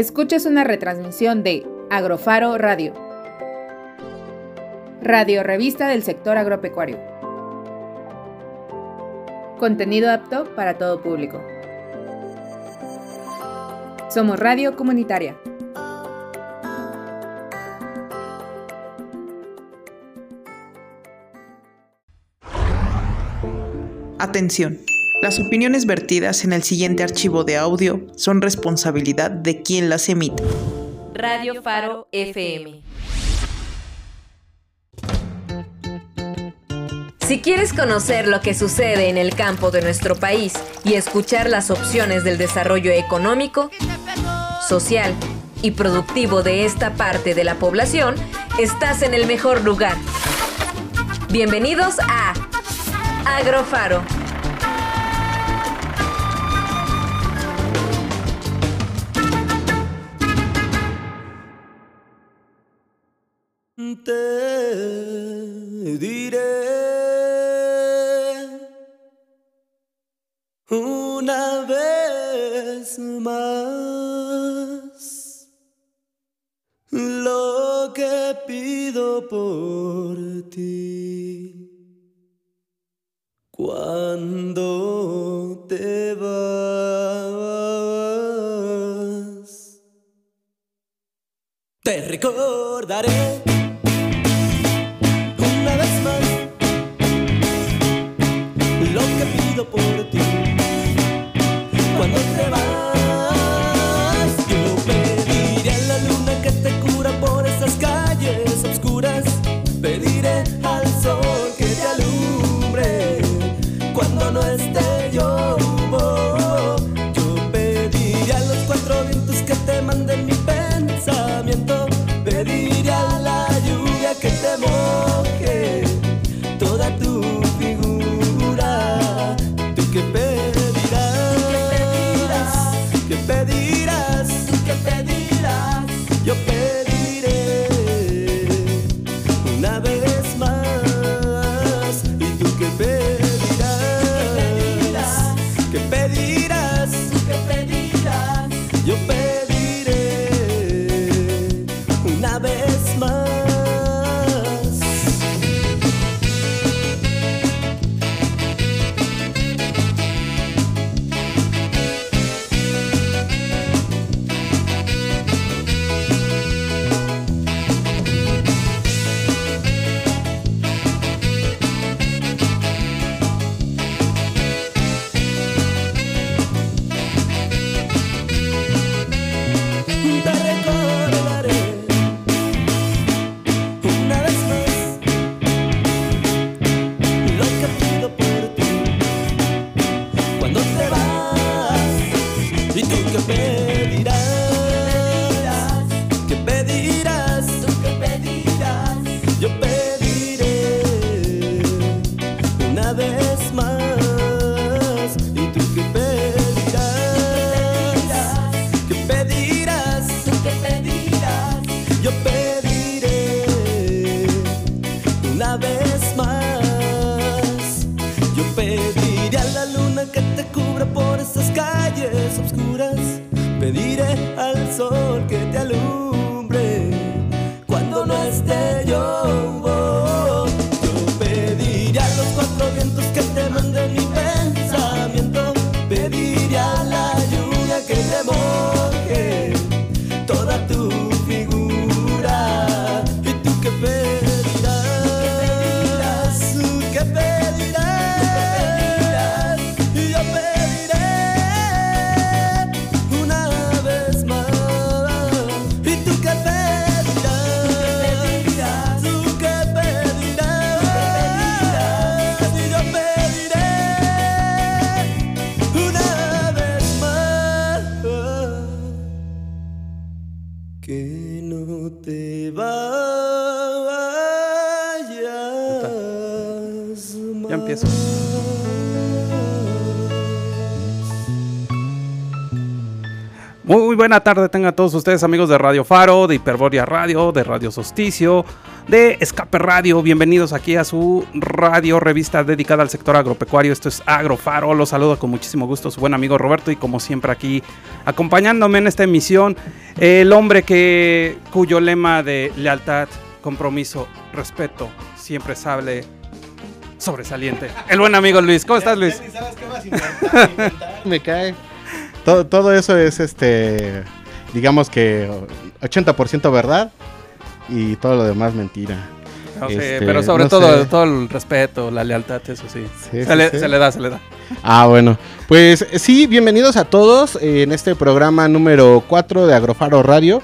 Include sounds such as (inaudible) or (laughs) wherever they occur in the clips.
Escuchas una retransmisión de Agrofaro Radio. Radio Revista del Sector Agropecuario. Contenido apto para todo público. Somos Radio Comunitaria. Atención las opiniones vertidas en el siguiente archivo de audio son responsabilidad de quien las emite. Radio Faro FM. Si quieres conocer lo que sucede en el campo de nuestro país y escuchar las opciones del desarrollo económico, social y productivo de esta parte de la población, estás en el mejor lugar. Bienvenidos a Agrofaro. te diré una vez más lo que pido por ti cuando te vas. Te recordaré. buena tarde tengan todos ustedes amigos de Radio Faro, de Hiperboria Radio, de Radio Solsticio, de Escape Radio. Bienvenidos aquí a su radio revista dedicada al sector agropecuario. Esto es Agrofaro. Los saludo con muchísimo gusto su buen amigo Roberto y como siempre aquí acompañándome en esta emisión, el hombre que cuyo lema de lealtad, compromiso, respeto siempre sale sobresaliente. El buen amigo Luis. ¿Cómo estás Luis? ¿Sabes qué más? (laughs) Me cae. Todo, todo eso es este digamos que 80% verdad y todo lo demás mentira. No sé, Este, pero sobre no todo, sé. todo el respeto, la lealtad, eso sí. Sí, se, sí, le, sí. se le da, se le da. Ah, bueno. Pues sí, bienvenidos a todos en este programa número 4 de Agrofaro Radio.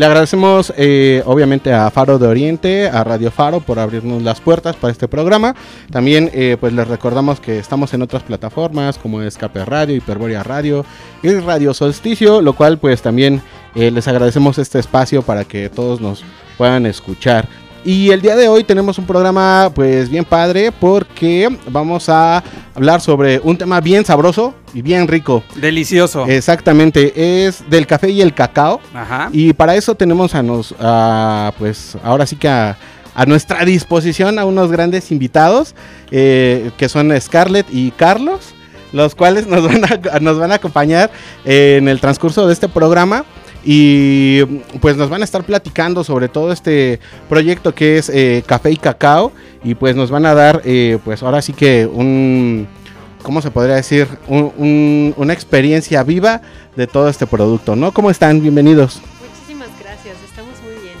Le agradecemos eh, obviamente a Faro de Oriente, a Radio Faro por abrirnos las puertas para este programa. También eh, pues les recordamos que estamos en otras plataformas como Escape Radio, Hiperborea Radio y Radio Solsticio, lo cual pues también eh, les agradecemos este espacio para que todos nos puedan escuchar. Y el día de hoy tenemos un programa pues bien padre porque vamos a hablar sobre un tema bien sabroso y bien rico. Delicioso. Exactamente, es del café y el cacao. Ajá. Y para eso tenemos a nos, a, pues ahora sí que a, a nuestra disposición a unos grandes invitados eh, que son Scarlett y Carlos, los cuales nos van a, nos van a acompañar en el transcurso de este programa. Y pues nos van a estar platicando sobre todo este proyecto que es eh, Café y Cacao. Y pues nos van a dar, eh, pues ahora sí que un, ¿cómo se podría decir? Un- un- una experiencia viva de todo este producto, ¿no? ¿Cómo están? Bienvenidos. Muchísimas gracias, estamos muy bien.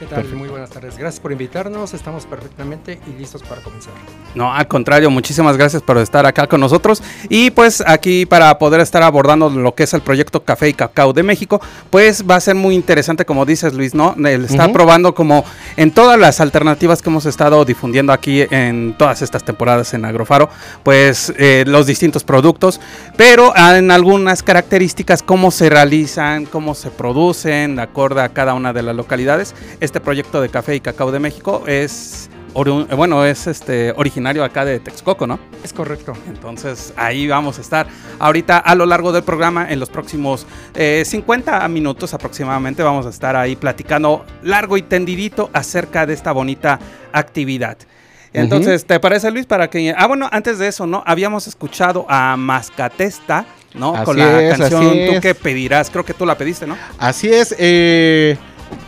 ¿Qué tal? Muy buenas tardes. Gracias por invitarnos. Estamos perfectamente y listos para comenzar. No, al contrario, muchísimas gracias por estar acá con nosotros. Y pues aquí para poder estar abordando lo que es el proyecto Café y Cacao de México, pues va a ser muy interesante, como dices Luis, ¿no? El está Ujú. probando como en todas las alternativas que hemos estado difundiendo aquí en todas estas temporadas en Agrofaro, pues eh, los distintos productos, pero en algunas características, cómo se realizan, cómo se producen, de acuerdo a cada una de las localidades. Este proyecto de Café y Cacao de México es... oru- Bueno, es este originario acá de Texcoco, ¿no? Es correcto. Entonces ahí vamos a estar. Ahorita a lo largo del programa, en los próximos eh, 50 minutos aproximadamente, vamos a estar ahí platicando largo y tendidito acerca de esta bonita actividad. Entonces, ¿te parece Luis? Para que... Ah, bueno, antes de eso, ¿no? Habíamos escuchado a Mascatesta, ¿no? Con la es, canción Tú es. que pedirás, creo que tú la pediste, ¿no? Así es, eh,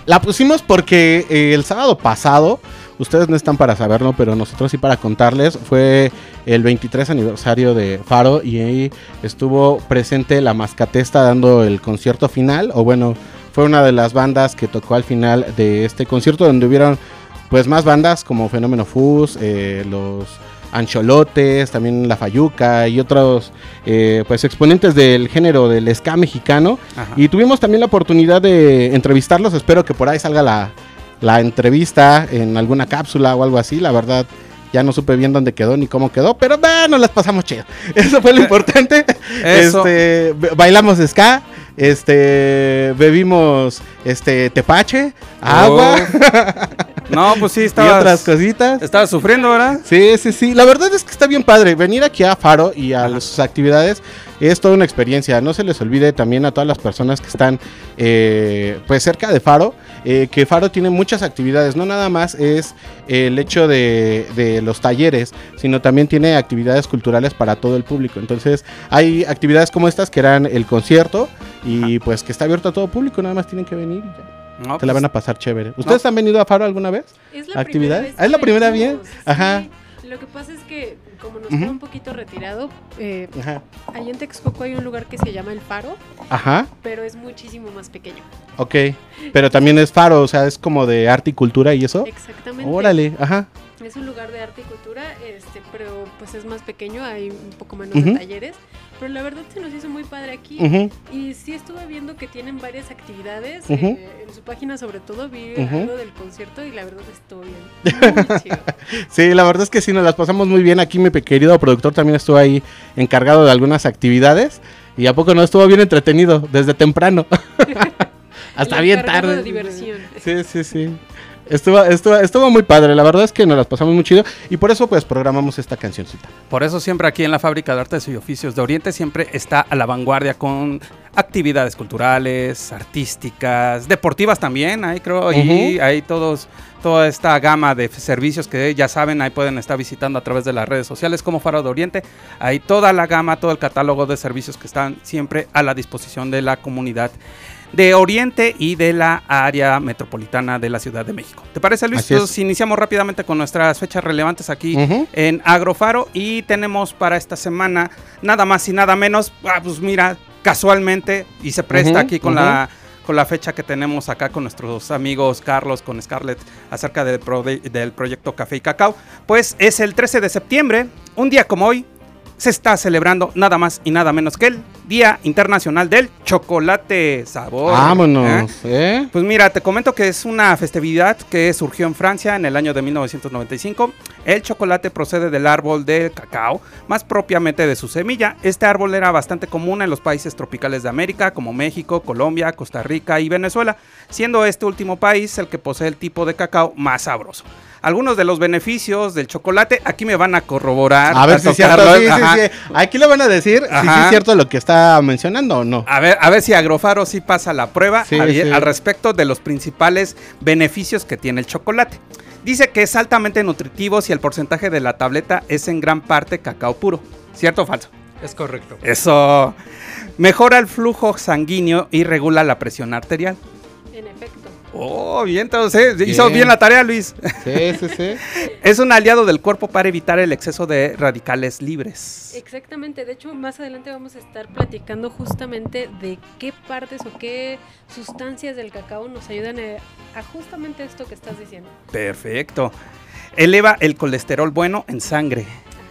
la pusimos porque eh, el sábado pasado, ustedes no están para saberlo, pero nosotros sí para contarles, fue el 23 aniversario de Faro y ahí estuvo presente la Mascatesta dando el concierto final, o bueno, fue una de las bandas que tocó al final de este concierto donde hubieron pues más bandas como Fenómeno Fus, eh, los Ancholotes, también La Fayuca y otros eh, pues exponentes del género del ska mexicano. Ajá. Y tuvimos también la oportunidad de entrevistarlos. Espero que por ahí salga la, la entrevista en alguna cápsula o algo así. La verdad, ya no supe bien dónde quedó ni cómo quedó, pero bueno, las pasamos chido. (laughs) Eso fue lo importante. (laughs) Eso. Este, ba- bailamos ska, este, bebimos este tepache, agua (laughs) No, pues sí, y estabas, otras cositas. estabas sufriendo, ¿verdad? Sí, sí, sí. La verdad es que está bien padre. Venir aquí a Faro y a sus actividades es toda una experiencia. No se les olvide también a todas las personas que están eh, pues cerca de Faro, eh, que Faro tiene muchas actividades. No nada más es el hecho de, de los talleres, sino también tiene actividades culturales para todo el público. Entonces hay actividades como estas que eran el concierto y pues que está abierto a todo público. Nada más tienen que venir y ya. No, Se la pues, van a pasar chévere. ¿Ustedes han venido a Faro alguna vez? Es la ¿Actividad? primera vez ¿es la primera bien? Ajá. sí. Lo que pasa es que como nos Ujú. queda un poquito retirado, eh, Ajá. allá en Texcoco hay un lugar que se llama El Faro, Ajá. pero es muchísimo más pequeño. Ok, pero también es faro, o sea, es como de arte y cultura y eso. Exactamente. Órale, ajá. Es un lugar de arte y cultura, este, pero pues es más pequeño, hay un poco menos de talleres. Pero la verdad se nos hizo muy padre aquí. Y sí estuve viendo que tienen varias actividades. Eh, en su página sobre todo vi Ujú. algo del concierto y la verdad estuvo bien. (laughs) Muy chido. Sí, la verdad es que sí, nos las pasamos muy bien. Aquí mi querido productor también estuvo ahí encargado de algunas actividades. Y a poco no estuvo bien entretenido, desde temprano. (laughs) (laughs) Hasta bien tarde. de diversión. Sí, sí, sí. Estuvo, estuvo, estuvo muy padre, la verdad es que nos las pasamos muy chido y por eso pues programamos esta cancioncita. Por eso siempre aquí en la Fábrica de Artes y Oficios de Oriente siempre está a la vanguardia con actividades culturales, artísticas, deportivas también, ahí creo, y Ujú. hay todos, toda esta gama de servicios que ya saben, ahí pueden estar visitando a través de las redes sociales como Faro de Oriente, hay toda la gama, todo el catálogo de servicios que están siempre a la disposición de la comunidad de Oriente y de la área metropolitana de la Ciudad de México. ¿Te parece, Luis? Entonces, iniciamos rápidamente con nuestras fechas relevantes aquí en Agrofaro y tenemos para esta semana nada más y nada menos, ah, pues mira, casualmente y se presta aquí con la con la fecha que tenemos acá con nuestros amigos Carlos, con Scarlett, acerca del, pro- del proyecto Café y Cacao, pues es el 13 de septiembre, un día como hoy, se está celebrando nada más y nada menos que el Día Internacional del Chocolate Sabor. ¿eh? Vámonos, ¿eh? Pues mira, te comento que es una festividad que surgió en Francia en el año de 1995. El chocolate procede del árbol del cacao, más propiamente de su semilla. Este árbol era bastante común en los países tropicales de América, como México, Colombia, Costa Rica y Venezuela, siendo este último país el que posee el tipo de cacao más sabroso. Algunos de los beneficios del chocolate, aquí me van a corroborar. A ver si es cierto, Carlos, sí, sí, ajá. sí. Aquí le van a decir si es cierto lo que está mencionando o no. A ver, a ver si Agrofaro sí pasa la prueba Sí, al, sí. al respecto de los principales beneficios que tiene el chocolate. Dice que es altamente nutritivo si el porcentaje de la tableta es en gran parte cacao puro. ¿Cierto o falso? Es correcto. Eso mejora el flujo sanguíneo y regula la presión arterial. Oh, bien, entonces hizo Bien. la tarea, Luis. Sí, sí, sí. (laughs) Es un aliado del cuerpo para evitar el exceso de radicales libres. Exactamente, de hecho más adelante vamos a estar platicando justamente de qué partes o qué sustancias del cacao nos ayudan a, a justamente esto que estás diciendo. Perfecto. Eleva el colesterol bueno en sangre.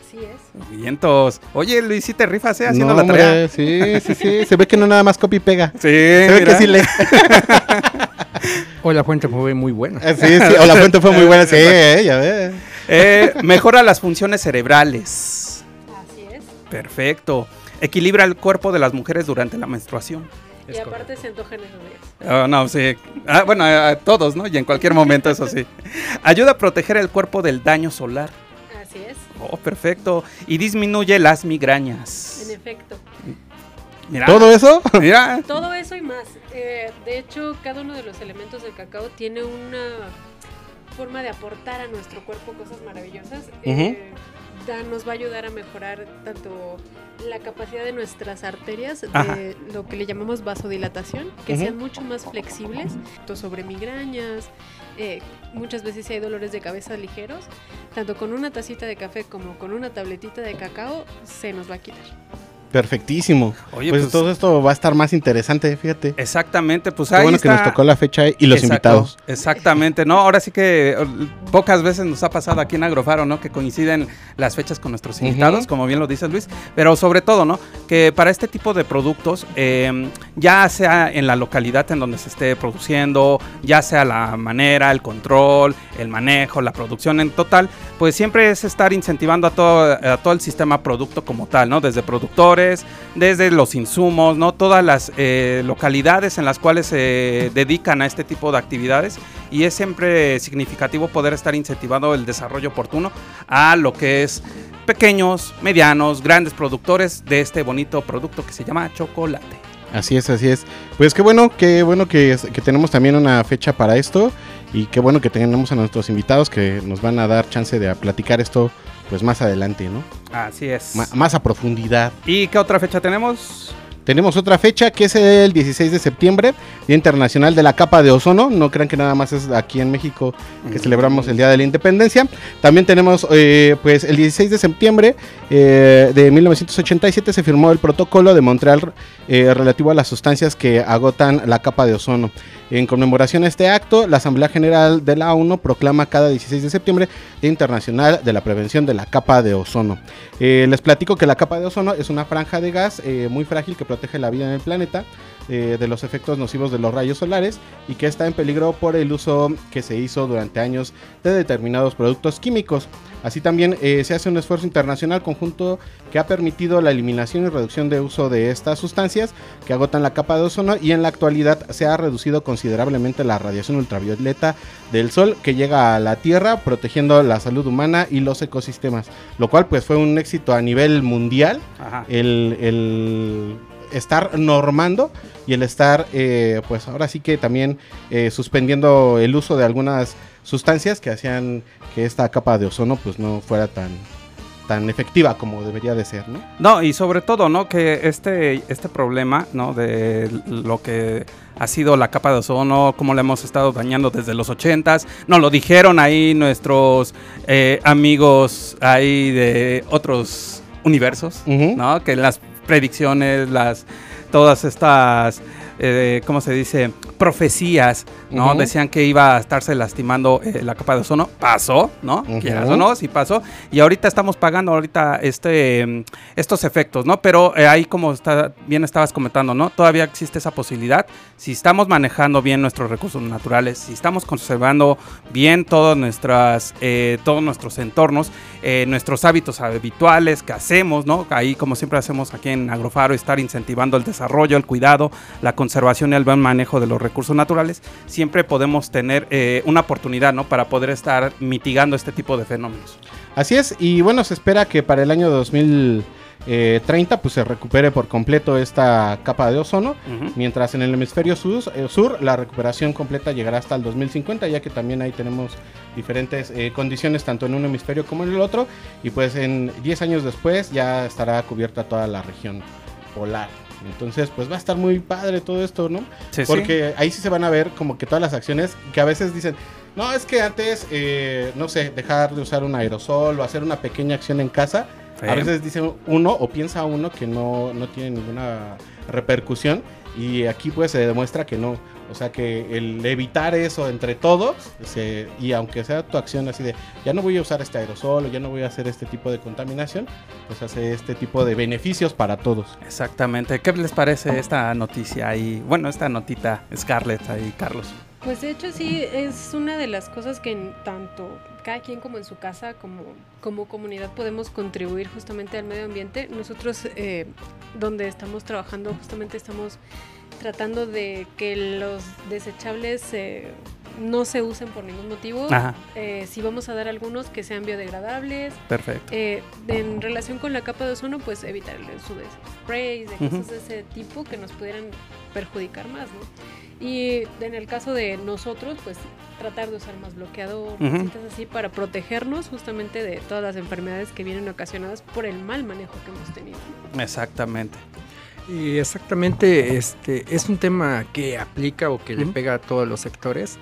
Así es. Vientos. Oye, Luis, ¿sí te rifas, eh? Haciendo No, la tarea. hombre, sí, sí, sí. Se ve que no nada más copy y pega. Sí, Se ve que sí le. (laughs) Hoy la fuente fue muy buena. Eh, Sí, sí. O la fuente fue muy buena. Sí, (laughs) eh, ya ves. Eh, mejora las funciones cerebrales. Así es. Perfecto. Equilibra el cuerpo de las mujeres durante la menstruación. y aparte se antojan esos días. Ah, no, sí. Ah, bueno, a, a todos, ¿no? Y en cualquier momento, eso sí. Ayuda a proteger el cuerpo del daño solar. Así es. Oh, perfecto. Y disminuye las migrañas. En efecto. Mira. ¿Todo eso? (laughs) Mira. Todo eso y más. Eh, de hecho, cada uno de los elementos del cacao tiene una forma de aportar a nuestro cuerpo cosas maravillosas. Eh, da- nos va a ayudar a mejorar tanto la capacidad de nuestras arterias, Ajá. de lo que le llamamos vasodilatación, que Ujú. sean mucho más flexibles, tanto sobre migrañas. eh, muchas veces si hay dolores de cabeza ligeros, tanto con una tacita de café como con una tabletita de cacao, se nos va a quitar. Perfectísimo. Oye, pues, pues- todo esto va a estar más interesante, fíjate. Exactamente, pues Qué ahí bueno que nos tocó la fecha y los Exacto, invitados. Exactamente, no, ahora sí que eh, pocas veces nos ha pasado aquí en Agrofaro, ¿no? Que coinciden las fechas con nuestros invitados, como bien lo dice Luis, pero sobre todo, ¿no? Que para este tipo de productos, eh, ya sea en la localidad en donde se esté produciendo, ya sea la manera, el control, el manejo, la producción en total, pues siempre es estar incentivando a todo, a todo el sistema producto como tal, ¿no? Desde desde los insumos, ¿no? Todas las eh, localidades en las cuales se dedican a este tipo de actividades y es siempre significativo poder estar incentivando el desarrollo oportuno a lo que es pequeños, medianos, grandes productores de este bonito producto que se llama chocolate. Así es, así es. Pues qué bueno, qué bueno que, que tenemos también una fecha para esto y qué bueno que tenemos a nuestros invitados que nos van a dar chance de platicar esto pues más adelante, ¿no? Así es. Más a profundidad. ¿Y qué otra fecha tenemos? Tenemos otra fecha que es el 16 de septiembre, Día Internacional de la Capa de Ozono. No crean que nada más es aquí en México que celebramos el Día de la Independencia. También tenemos, eh, pues, el 16 de septiembre eh, de 1987 se firmó el Protocolo de Montreal eh, relativo a las sustancias que agotan la capa de ozono. En conmemoración a este acto, la Asamblea General de la ONU proclama cada 16 de septiembre Día Internacional de la Prevención de la Capa de Ozono. Eh, les platico que la capa de ozono es una franja de gas eh, muy frágil que protege la vida en el planeta. Eh, de los efectos nocivos de los rayos solares y que está en peligro por el uso que se hizo durante años de determinados productos químicos. Así también eh, se hace un esfuerzo internacional conjunto que ha permitido la eliminación y reducción de uso de estas sustancias que agotan la capa de ozono y en la actualidad se ha reducido considerablemente la radiación ultravioleta del sol que llega a la Tierra protegiendo la salud humana y los ecosistemas, lo cual pues fue un éxito a nivel mundial el, el estar normando y el estar eh, pues ahora sí que también eh, suspendiendo el uso de algunas sustancias que hacían que esta capa de ozono pues no fuera tan tan efectiva como debería de ser, ¿no? No, y sobre todo, ¿no? Que este, este problema, ¿no? De lo que ha sido la capa de ozono, cómo la hemos estado dañando desde los ochentas. Nos lo dijeron ahí nuestros eh, amigos ahí de otros universos. ¿no? Que las predicciones, las todas estas, eh, ¿cómo se dice? Profecías, ¿no? Ujú. Decían que iba a estarse lastimando eh, la capa de ozono. Pasó, ¿no? Ujú. Quieras o no, sí pasó. Y ahorita estamos pagando ahorita este, mm, estos efectos, ¿no? Pero eh, ahí como está, bien estabas comentando, ¿no? Todavía existe esa posibilidad. Si estamos manejando bien nuestros recursos naturales, si estamos conservando bien todas nuestras, eh, todos nuestros entornos, eh, nuestros hábitos habituales que hacemos, ¿no? Ahí como siempre hacemos aquí en Agrofaro, estar incentivando el desarrollo, el cuidado, la conservación y el buen manejo de los recursos naturales, siempre podemos tener eh, una oportunidad, ¿no? Para poder estar mitigando este tipo de fenómenos. Así es, y bueno, se espera que para el año 2030 pues se recupere por completo esta capa de ozono, mientras en el hemisferio sur, eh, sur la recuperación completa llegará hasta el 2050, ya que también ahí tenemos diferentes eh, condiciones tanto en un hemisferio como en el otro, y pues en 10 años después ya estará cubierta toda la región polar. Entonces, pues va a estar muy padre todo esto, ¿no? Sí, sí. Porque ahí sí se van a ver como que todas las acciones que a veces dicen, no, es que antes, eh, no sé, dejar de usar un aerosol o hacer una pequeña acción en casa, Sí. a veces dice uno o piensa uno que no, no tiene ninguna repercusión y aquí pues se demuestra que no. O sea que el evitar eso entre todos, se- y aunque sea tu acción así de, ya no voy a usar este aerosol o ya no voy a hacer este tipo de contaminación, pues hace este tipo de beneficios para todos. Exactamente. ¿Qué les parece esta noticia ahí? Bueno, esta notita, Scarlett ahí, Carlos. Pues de hecho sí, es una de las cosas que en tanto cada quien como en su casa, como, como comunidad podemos contribuir justamente al medio ambiente. Nosotros eh, donde estamos trabajando justamente estamos tratando de que los desechables eh, no se usen por ningún motivo. Ajá. Eh, si vamos a dar algunos que sean biodegradables. Perfecto. Eh, en relación con la capa de ozono, pues evitar el uso de sprays, de Ujú. cosas de ese tipo que nos pudieran perjudicar más, ¿no? Y en el caso de nosotros, pues tratar de usar más bloqueador, Ujú. cositas así, para protegernos justamente de todas las enfermedades que vienen ocasionadas por el mal manejo que hemos tenido. Exactamente. Y exactamente, este es un tema que aplica o que le pega a todos los sectores.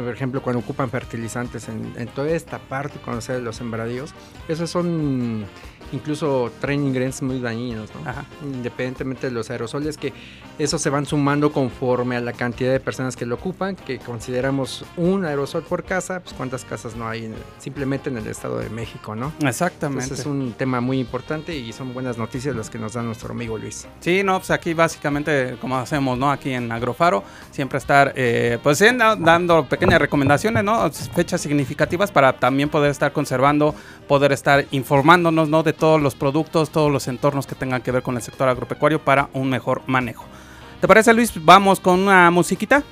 Por ejemplo, cuando ocupan fertilizantes en, en toda esta parte, cuando se los sembradíos, esos son incluso traen ingredientes muy dañinos, ¿no? Ajá. Independientemente de los aerosoles, que esos se van sumando conforme a la cantidad de personas que lo ocupan, que consideramos un aerosol por casa, pues cuántas casas no hay en- simplemente en el Estado de México, ¿no? Exactamente. Entonces es un tema muy importante y son buenas noticias las que nos da nuestro amigo Luis. Sí, no, pues aquí básicamente como hacemos, ¿no? Aquí en Agrofaro, siempre estar, eh, pues dando pequeñas recomendaciones, ¿no? Fechas significativas para también poder estar conservando, poder estar informándonos, ¿no? De todos los productos, todos los entornos que tengan que ver con el sector agropecuario para un mejor manejo. ¿Te parece, Luis? Vamos con una musiquita.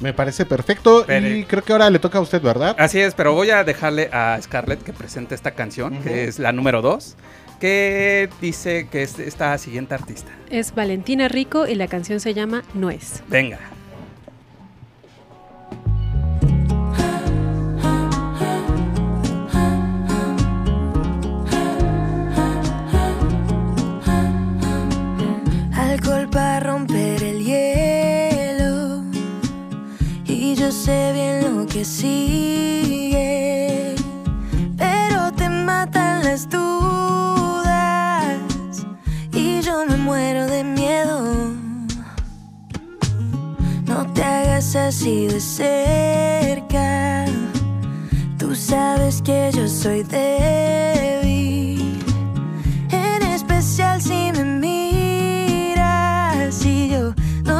Me parece perfecto Pero- y creo que ahora le toca a usted, ¿verdad? Así es, pero voy a dejarle a Scarlett que presente esta canción, que es la número 2, que dice que es esta siguiente artista. Es Valentina Rico y la canción se llama Nuez. Venga. Alcohol para romper el hielo. Y yo sé bien lo que sigue, pero te matan las dudas. Y yo me muero de miedo. No te hagas así de cerca. Tú sabes que yo soy débil. En especial si me miras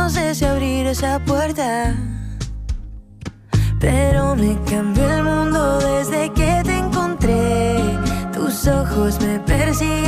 no sé si abrir esa puerta. Pero me cambió el mundo desde que te encontré. Tus ojos me persiguen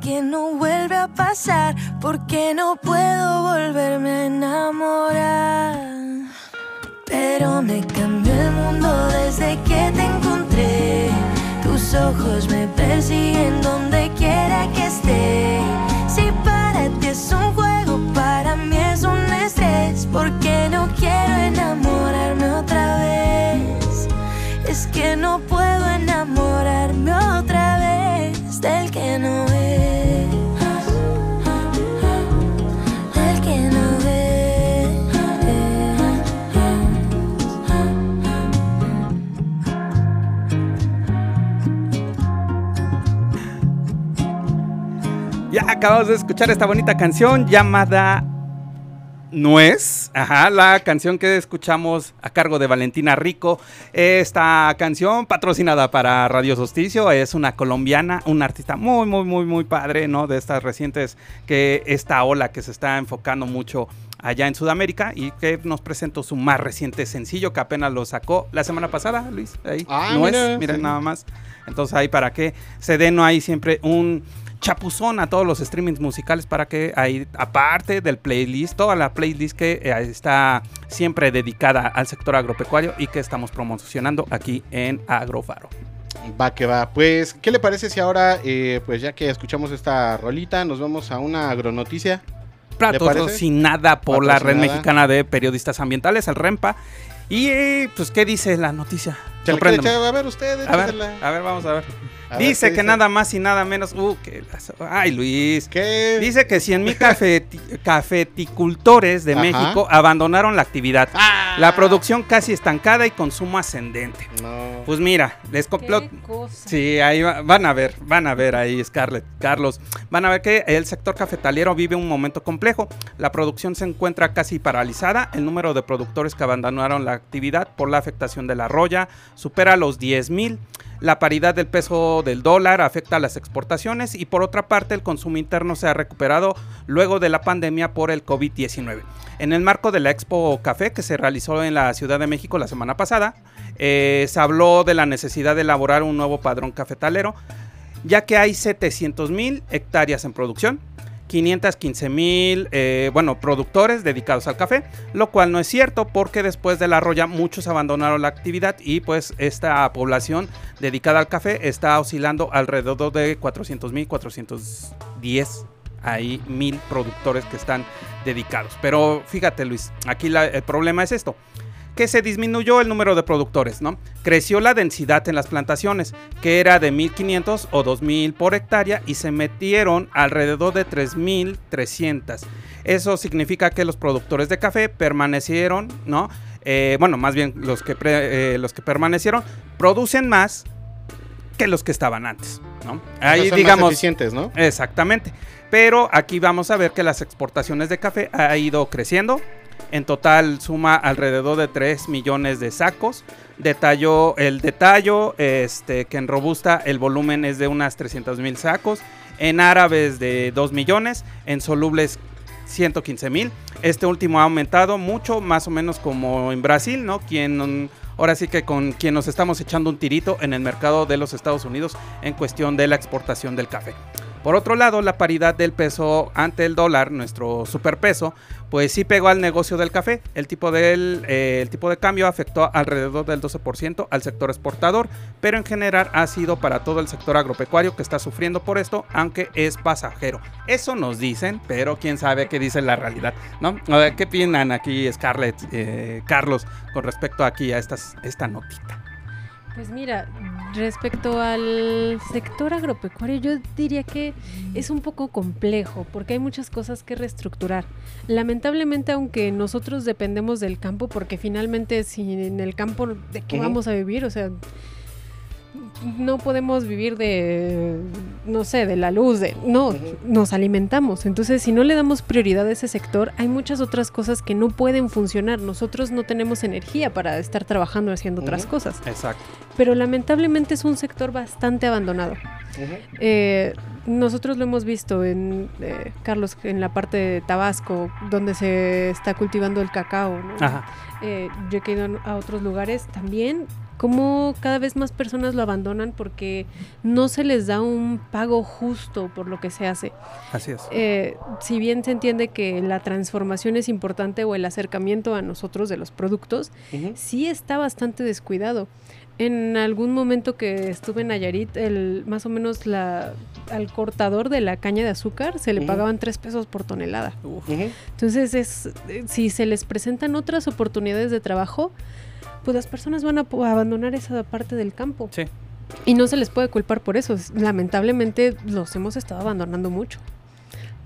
que no vuelve a pasar porque no puedo volverme a enamorar. Pero me cambió el mundo desde que te encontré. Tus ojos me persiguen donde acabamos de escuchar esta bonita canción llamada Nuez. Ajá, la canción que escuchamos a cargo de Valentina Rico. Esta canción patrocinada para Radio Solsticio es una colombiana, una artista muy, muy, muy, muy padre, ¿no? De estas recientes, que esta ola que se está enfocando mucho allá en Sudamérica y que nos presentó su más reciente sencillo que apenas lo sacó la semana pasada, Luis. Ahí, Ah, Nuez, mira, miren sí. nada más. Entonces ahí para que se den ahí siempre un chapuzón a todos los streamings musicales para que ahí, aparte del playlist, toda la playlist que eh, está siempre dedicada al sector agropecuario y que estamos promocionando aquí en Agrofaro. Va que va. Pues, ¿qué le parece si ahora, eh, pues ya que escuchamos esta rolita, nos vamos a una agronoticia? Patrocinada por la Red. Mexicana de Periodistas Ambientales, el REMPA. Y eh, pues, ¿qué dice la noticia? A ver, usted, A ver, a ver, vamos a ver. A dice ¿qué que nada más y nada menos. Uh, que las- Ay, Luis. ¿Qué? Dice que 100 mil cafeticultores de Ajá. México abandonaron la actividad. Ah. La producción casi estancada y consumo ascendente. No. Pues mira, les complot. Sí, ahí va- van a ver, van a ver ahí, Scarlett, Carlos. Van a ver que el sector cafetalero vive un momento complejo. La producción se encuentra casi paralizada. El número de productores que abandonaron la actividad por la afectación de la roya supera los 10 mil. La paridad del peso del dólar afecta a las exportaciones y por otra parte el consumo interno se ha recuperado luego de la pandemia por el COVID-19. En el marco de la Expo Café que se realizó en la Ciudad de México la semana pasada, eh, se habló de la necesidad de elaborar un nuevo padrón cafetalero, ya que hay 700 mil hectáreas en producción. 515 mil, eh, bueno, productores dedicados al café, lo cual no es cierto porque después de la roya muchos abandonaron la actividad y pues esta población dedicada al café está oscilando alrededor de 400 mil, 410 hay mil productores que están dedicados. Pero fíjate Luis, aquí el problema es esto que se disminuyó el número de productores, ¿no? Creció la densidad en las plantaciones, que era de 1500 o 2000 por hectárea y se metieron alrededor de 3300. Eso significa que los productores de café permanecieron, ¿no? eh, bueno, más bien los que, pre- eh, los que permanecieron, producen más que los que estaban antes, ¿no? Ahí son más digamos, eficientes, ¿no? Exactamente. Pero aquí vamos a ver que las exportaciones de café ha ido creciendo. En total suma alrededor de 3 millones de sacos. Detalló el detallo, este, que en Robusta el volumen es de unas 300 mil sacos. En árabes de 2 millones. En solubles 115 mil. Este último ha aumentado mucho, más o menos como en Brasil, ¿no? Quien ahora sí que con quien nos estamos echando un tirito en el mercado de los Estados Unidos en cuestión de la exportación del café. Por otro lado, la paridad del peso ante el dólar, nuestro superpeso, pues sí pegó al negocio del café. El tipo, del, eh, tipo de cambio afectó alrededor del 12% al sector exportador, pero en general ha sido para todo el sector agropecuario que está sufriendo por esto, aunque es pasajero. Eso nos dicen, pero quién sabe qué dice la realidad, ¿no? A ver, ¿Qué opinan aquí Scarlett, eh, Carlos, con respecto aquí a estas, esta notita? Pues mira, respecto al sector agropecuario, yo diría que es un poco complejo porque hay muchas cosas que reestructurar. Lamentablemente, aunque nosotros dependemos del campo, porque finalmente si en el campo de qué vamos a vivir, o sea, no podemos vivir de, no sé, de la luz, de, no, nos alimentamos. Entonces, si no le damos prioridad a ese sector, hay muchas otras cosas que no pueden funcionar. Nosotros no tenemos energía para estar trabajando haciendo otras cosas Exacto. pero lamentablemente es un sector bastante abandonado. Eh, nosotros lo hemos visto en, eh, Carlos, en la parte de Tabasco, donde se está cultivando el cacao. ¿no? Ajá. Eh, yo he ido a otros lugares también, como cada vez más personas lo abandonan porque no se les da un pago justo por lo que se hace. Así es. Eh, si bien se entiende que la transformación es importante o el acercamiento a nosotros de los productos, sí está bastante descuidado. En algún momento que estuve en Nayarit, el, más o menos la, al cortador de la caña de azúcar se le pagaban tres pesos por tonelada. Entonces, es, eh, si se les presentan otras oportunidades de trabajo, pues las personas van a abandonar esa parte del campo. Sí. Y no se les puede culpar por eso. Es- Lamentablemente los hemos estado abandonando mucho.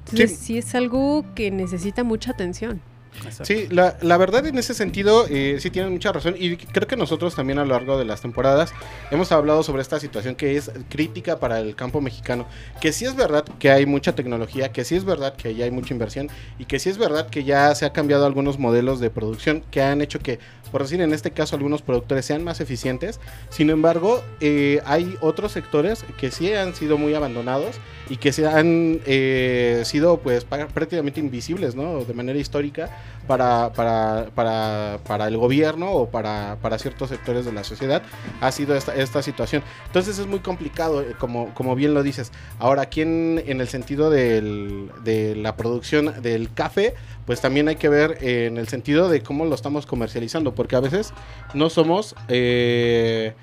Entonces, Sí. sí, es algo que necesita mucha atención. Exacto. Sí, la, la verdad en ese sentido eh, sí tienen mucha razón y creo que nosotros también a lo largo de las temporadas hemos hablado sobre esta situación que es crítica para el campo mexicano, que sí es verdad que hay mucha tecnología, que sí es verdad que ya hay mucha inversión y que sí es verdad que ya se ha cambiado algunos modelos de producción que han hecho que, por decir en este caso, algunos productores sean más eficientes, sin embargo eh, hay otros sectores que sí han sido muy abandonados y que se han eh, sido pues prácticamente invisibles, ¿no? De manera histórica para, para, para, para el gobierno o para, para ciertos sectores de la sociedad ha sido esta, esta situación. Entonces es muy complicado, eh, como, como bien lo dices. Ahora, aquí en, el sentido del- de la producción del café, pues también hay que ver eh, en el sentido de cómo lo estamos comercializando, porque a veces no somos... eh,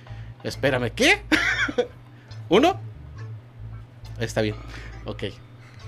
espérame, ¿qué? (laughs) ¿Uno? Está bien, ok.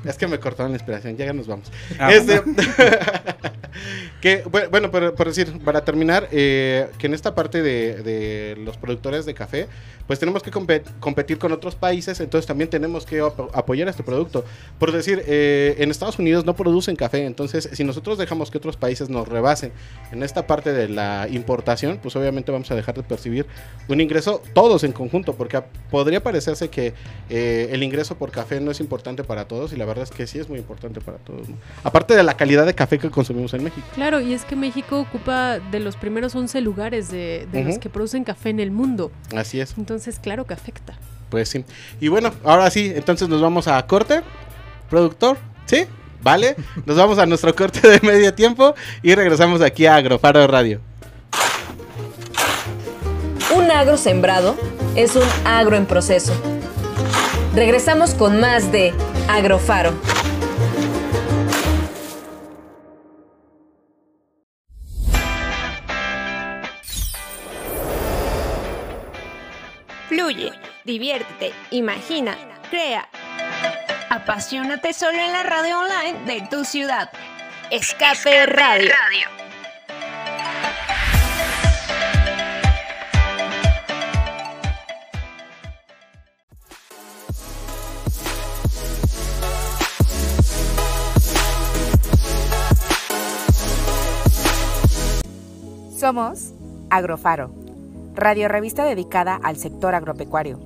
Es que me cortaron la inspiración, ya nos vamos. Ah, Este, (laughs) que, bueno, por, por decir, para terminar, eh, que en esta parte de, de los productores de café, pues tenemos que compe- competir con otros países, entonces también tenemos que ap- apoyar este producto. Por decir, eh, en Estados Unidos no producen café, entonces si nosotros dejamos que otros países nos rebasen en esta parte de la importación, pues obviamente vamos a dejar de percibir un ingreso todos en conjunto, porque a- podría parecerse que eh, el ingreso por café no es importante para todos y la verdad es que sí es muy importante para todos. ¿no? Aparte de la calidad de café que consumimos en México. Claro, y es que México ocupa de los primeros 11 lugares de, de los que producen café en el mundo. Así es, Entonces, claro que afecta. pues sí. Y bueno, ahora sí, entonces nos vamos a corte, productor, ¿sí? Vale, (laughs) nos vamos a nuestro corte de medio tiempo y regresamos aquí a Agrofaro Radio. Un agro sembrado es un agro en proceso. Regresamos con más de Agrofaro. Fluye, diviértete, imagina, crea. Apasionate solo en la radio online de tu ciudad. Escape Radio. Somos Agrofaro, radio revista dedicada al sector agropecuario.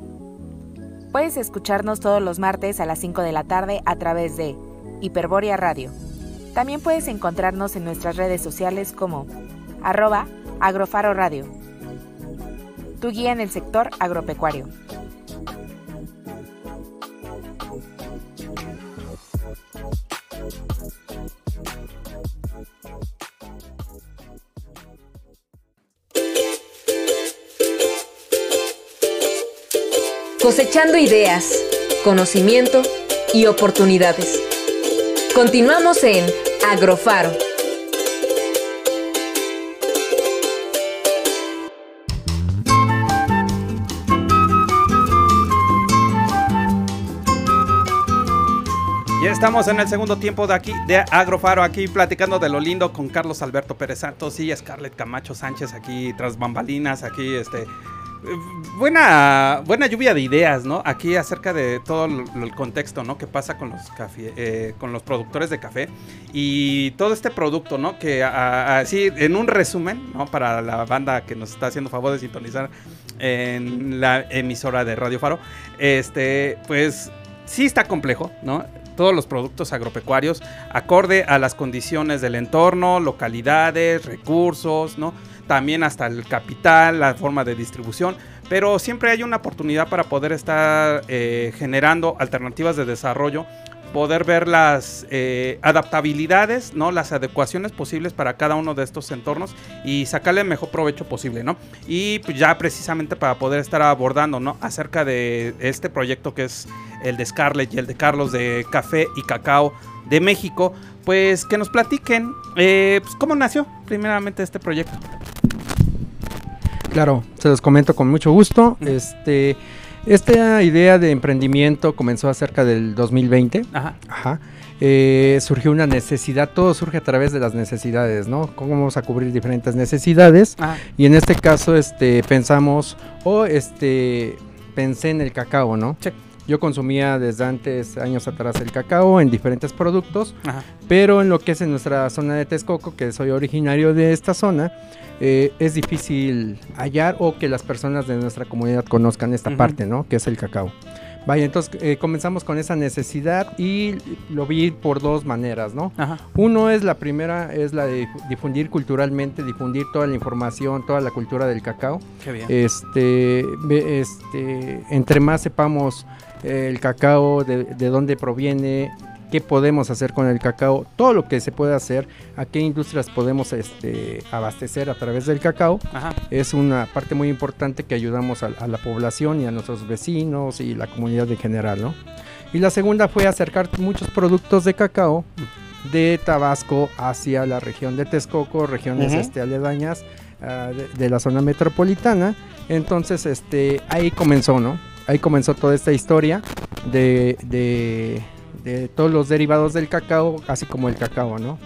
Puedes escucharnos todos los martes a las 5 de la tarde a través de Hiperboria Radio. También puedes encontrarnos en nuestras redes sociales como arroba Agrofaro Radio. Tu guía en el sector agropecuario. Cosechando ideas, conocimiento y oportunidades. Continuamos en Agrofaro. Ya estamos en el segundo tiempo de aquí de Agrofaro, aquí platicando de lo lindo con Carlos Alberto Pérez Santos y Scarlett Camacho Sánchez aquí tras bambalinas, aquí este buena buena lluvia de ideas, ¿no? Aquí acerca de todo el, contexto, ¿no? Que pasa con los eh, con los productores de café y todo este producto, ¿no? Que así en un resumen, ¿no? Para la banda que nos está haciendo favor de sintonizar en la emisora de Radio Faro, este, pues sí está complejo, ¿no? todos los productos agropecuarios acorde a las condiciones del entorno, localidades, recursos, ¿no? También hasta el capital, la forma de distribución, pero siempre hay una oportunidad para poder estar eh, generando alternativas de desarrollo, poder ver las eh, adaptabilidades, ¿no? Las adecuaciones posibles para cada uno de estos entornos y sacarle el mejor provecho posible, ¿no? Y pues ya precisamente para poder estar abordando, ¿no? Acerca de este proyecto que es el de Scarlett y el de Carlos de Café y Cacao de México, pues que nos platiquen eh, pues, cómo nació primeramente este proyecto. Claro, se los comento con mucho gusto. Este, esta idea de emprendimiento comenzó acerca del 2020. Ajá. Ajá. Eh, surgió una necesidad, todo surge a través de las necesidades, ¿no? ¿Cómo vamos a cubrir diferentes necesidades? Y en este caso, este, pensamos, o este, pensé en el cacao, ¿no? Sí. Yo consumía desde antes, años atrás, el cacao en diferentes productos, Ajá. pero en lo que es en nuestra zona de Texcoco, que soy originario de esta zona, eh, es difícil hallar o que las personas de nuestra comunidad conozcan esta parte, ¿no? Que es el cacao. Vaya, entonces eh, comenzamos con esa necesidad y lo vi por dos maneras, ¿no? Ajá. Uno es la primera, es la de difu- difundir culturalmente, difundir toda la información, toda la cultura del cacao. Qué bien. Este, este, entre más sepamos el cacao, de, de dónde proviene, qué podemos hacer con el cacao, todo lo que se puede hacer, a qué industrias podemos este, abastecer a través del cacao, Ajá. es una parte muy importante que ayudamos a, a la población y a nuestros vecinos y la comunidad en general, ¿no? Y la segunda fue acercar muchos productos de cacao de Tabasco hacia la región de Texcoco, regiones Ujú. este, aledañas ah, de, de la zona metropolitana. Entonces, este, ahí comenzó, ¿no? Ahí comenzó toda esta historia de, de- de todos los derivados del cacao, así como el cacao, ¿no?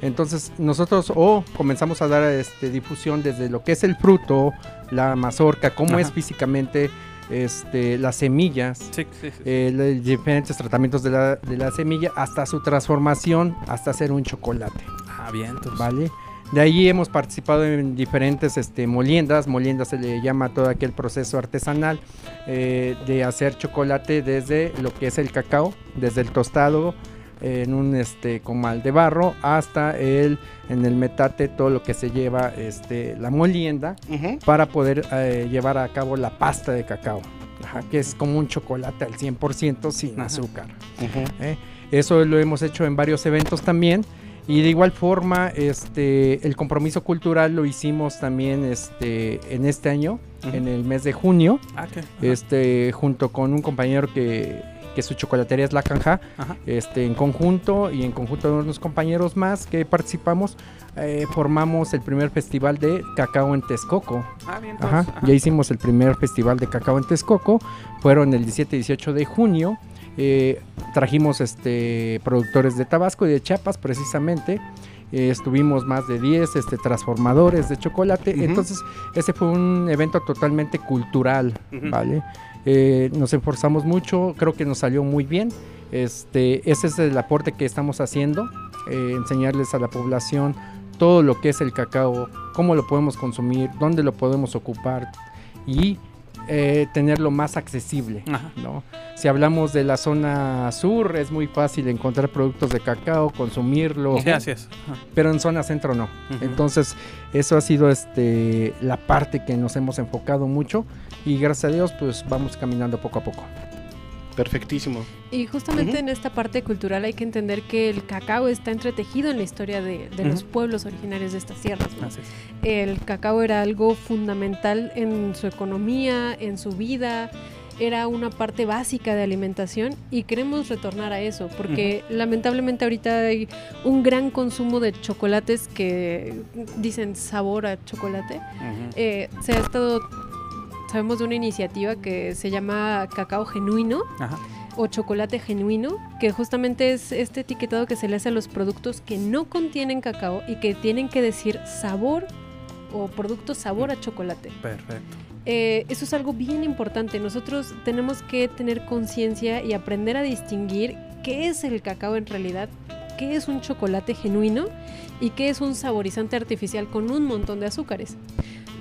Entonces nosotros o comenzamos a dar este, difusión desde lo que es el fruto, la mazorca, cómo Ajá. es físicamente este, las semillas, Sí, sí, sí. eh, los diferentes tratamientos de la, de la semilla, hasta su transformación, hasta hacer un chocolate, Ah, bien. entonces. ¿vale? De ahí hemos participado en diferentes este, moliendas. Moliendas se le llama todo aquel proceso artesanal eh, de hacer chocolate desde lo que es el cacao, desde el tostado eh, en un este, comal de barro hasta el en el metate todo lo que se lleva este, la molienda para poder eh, llevar a cabo la pasta de cacao, ajá, que es como un chocolate al 100% sin azúcar. ¿eh? Eso lo hemos hecho en varios eventos también. Y de igual forma, este, el compromiso cultural lo hicimos también este, en este año, en el mes de junio, Ah. Ajá. este, junto con un compañero que, que su chocolatería es La Canja, Ajá. este, en conjunto y en conjunto de unos compañeros más que participamos, eh, formamos el primer festival de cacao en Texcoco. Ah, bien. Ajá, entonces, ajá. ya hicimos el primer festival de cacao en Texcoco, fueron el 17 y 18 de junio. Eh, trajimos este, productores de Tabasco y de Chiapas precisamente. eh, estuvimos más de 10 este, transformadores de chocolate. Entonces, ese fue un evento totalmente cultural. ¿vale? Eh, nos esforzamos mucho, creo que nos salió muy bien. Este, ese es el aporte que estamos haciendo, eh, enseñarles a la población todo lo que es el cacao, cómo lo podemos consumir, dónde lo podemos ocupar y eh, tenerlo más accesible. Ajá. ¿no? Si hablamos de la zona sur, es muy fácil encontrar productos de cacao, consumirlo, Sí, así es. Pero en zona centro no. Entonces, eso ha sido este la parte que nos hemos enfocado mucho y gracias a Dios, pues vamos caminando poco a poco. Perfectísimo. Y justamente Ujú. en esta parte cultural hay que entender que el cacao está entretejido en la historia de, de los Ujú. pueblos originarios de estas tierras. ¿no? El cacao era algo fundamental en su economía, en su vida, era una parte básica de alimentación y queremos retornar a eso, porque lamentablemente ahorita hay un gran consumo de chocolates que dicen sabor a chocolate. Eh, se ha estado, sabemos de una iniciativa que se llama Cacao Genuino Ajá. o chocolate genuino, que justamente es este etiquetado que se le hace a los productos que no contienen cacao y que tienen que decir sabor o producto sabor a chocolate. Perfecto. Eh, eso es algo bien importante. Nosotros tenemos que tener conciencia y aprender a distinguir qué es el cacao en realidad, qué es un chocolate genuino y qué es un saborizante artificial con un montón de azúcares.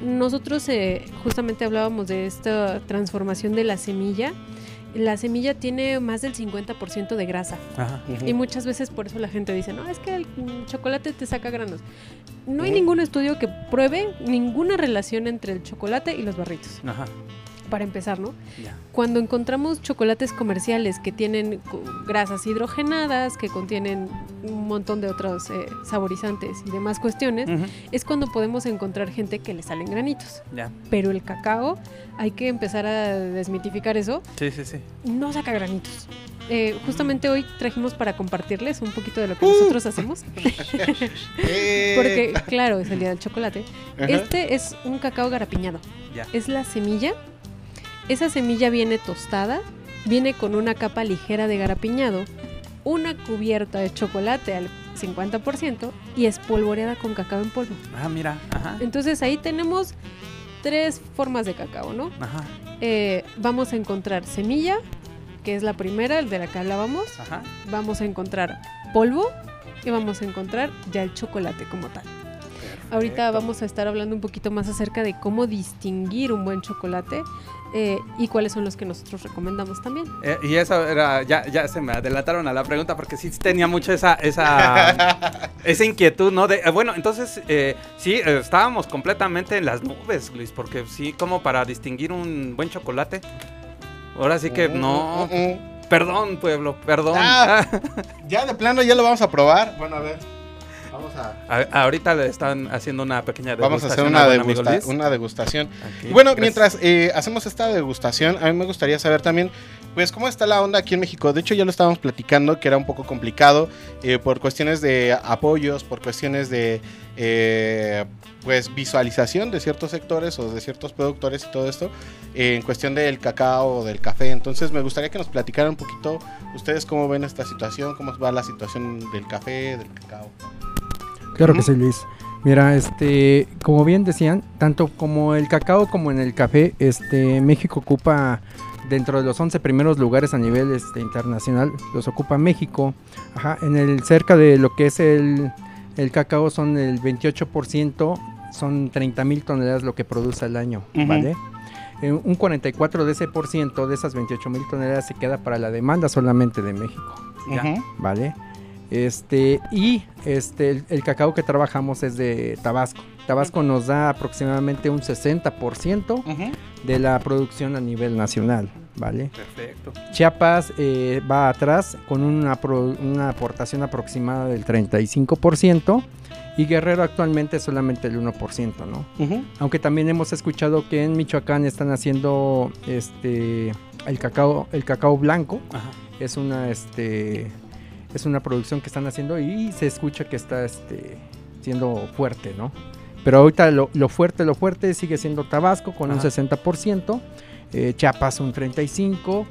Nosotros eh, justamente hablábamos de esta transformación de la semilla. La semilla tiene más del 50% de grasa. Ajá. Y muchas veces por eso la gente dice, no, es que el chocolate te saca granos. No hay Ujú. ningún estudio que pruebe ninguna relación entre el chocolate y los barritos, Ajá. Para empezar, ¿no? Ya. Cuando encontramos chocolates comerciales que tienen grasas hidrogenadas, que contienen un montón de otros eh, saborizantes y demás cuestiones, Ujú. es cuando podemos encontrar gente que le salen granitos. Ya. Pero el cacao, hay que empezar a desmitificar eso, Sí, sí, sí. no saca granitos. Eh, justamente hoy trajimos para compartirles un poquito de lo que nosotros hacemos. (laughs) (laughs) Porque, claro, es el día del chocolate. Ajá. Este es un cacao garapiñado. Ya. Es la semilla. Esa semilla viene tostada, viene con una capa ligera de garapiñado, una cubierta de chocolate al 50% y espolvoreada con cacao en polvo. Ah, mira. Ajá. Entonces ahí tenemos tres formas de cacao, ¿no? Ajá. Eh, vamos a encontrar semilla, que es la primera, el de la que hablábamos. Ajá. Vamos a encontrar polvo y vamos a encontrar ya el chocolate como tal. Ahorita vamos a estar hablando un poquito más acerca de cómo distinguir un buen chocolate eh, y cuáles son los que nosotros recomendamos también. Eh, y eso era, ya, ya se me adelantaron a la pregunta porque sí tenía mucho esa, esa, (laughs) esa inquietud, ¿no? De, eh, bueno, entonces, eh, sí, eh, estábamos completamente en las nubes, Luis, porque sí, como para distinguir un buen chocolate. Ahora sí que no. Mm, mm, mm. Perdón, pueblo, perdón. Ah. (laughs) Ya de plano ya lo vamos a probar. Bueno, a ver. Vamos a, A- ahorita le están haciendo una pequeña vamos a hacer degustación una, degusta- degustación. Aquí, Bueno, gracias. mientras eh, hacemos esta degustación, a mí me gustaría saber también, pues, cómo está la onda aquí en México. De hecho, ya lo estábamos platicando, que era un poco complicado eh, por cuestiones de apoyos, por cuestiones de, eh, pues, visualización de ciertos sectores o de ciertos productores y todo esto, eh, en cuestión del cacao o del café. Entonces, me gustaría que nos platicaran un poquito ustedes cómo ven esta situación, cómo va la situación del café, del cacao. Claro que sí, Luis. Mira, este, como bien decían, tanto como el cacao como en el café, este, México ocupa dentro de los 11 primeros lugares a nivel este, internacional, los ocupa México. Ajá, en el cerca de lo que es el, el cacao son el 28%, son 30 mil toneladas lo que produce al año, Ujú. ¿vale? Eh, un 44 de ese por ciento de esas 28 mil toneladas se queda para la demanda solamente de México. Ya. ¿vale? Este, y este, el, el cacao que trabajamos es de Tabasco. Tabasco nos da aproximadamente un 60% Ujú. de la producción a nivel nacional, ¿vale? Perfecto. Chiapas eh, va atrás con una, pro- una aportación aproximada del 35% y Guerrero actualmente solamente el 1%, ¿no? Aunque también hemos escuchado que en Michoacán están haciendo este el cacao el cacao blanco Ajá. es una este es una producción que están haciendo y se escucha que está este siendo fuerte, ¿no? Pero ahorita lo, lo fuerte, lo fuerte sigue siendo Tabasco con un Ajá. 60%, eh, Chiapas un 35%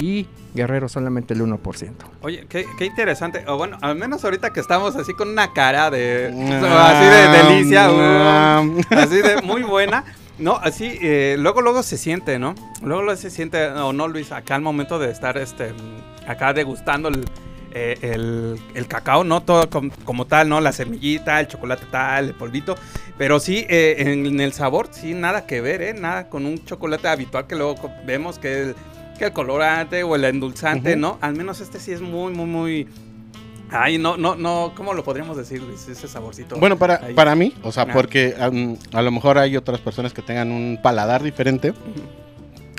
y Guerrero solamente el 1%. Oye, qué, qué interesante. O bueno, al menos ahorita que estamos así con una cara de. (laughs) Así de delicia. uh, (laughs) así de muy buena. No, así, eh, luego, luego se siente, ¿no? Luego, luego se siente, o no, Luis, acá al momento de estar, este, acá degustando el, eh, el, el cacao, no todo com- como tal, ¿no? La semillita, el chocolate tal, el polvito. Pero sí, eh, en, en el sabor, sí, nada que ver, ¿eh? Nada con un chocolate habitual que luego vemos que el, que el colorante o el endulzante, Ujú. ¿no? Al menos este sí es muy, muy, muy... Ay, no, no, no, ¿cómo lo podríamos decir? Luis? Ese saborcito. Bueno, para, ahí. para mí, o sea, Ah. porque um, a lo mejor hay otras personas que tengan un paladar diferente.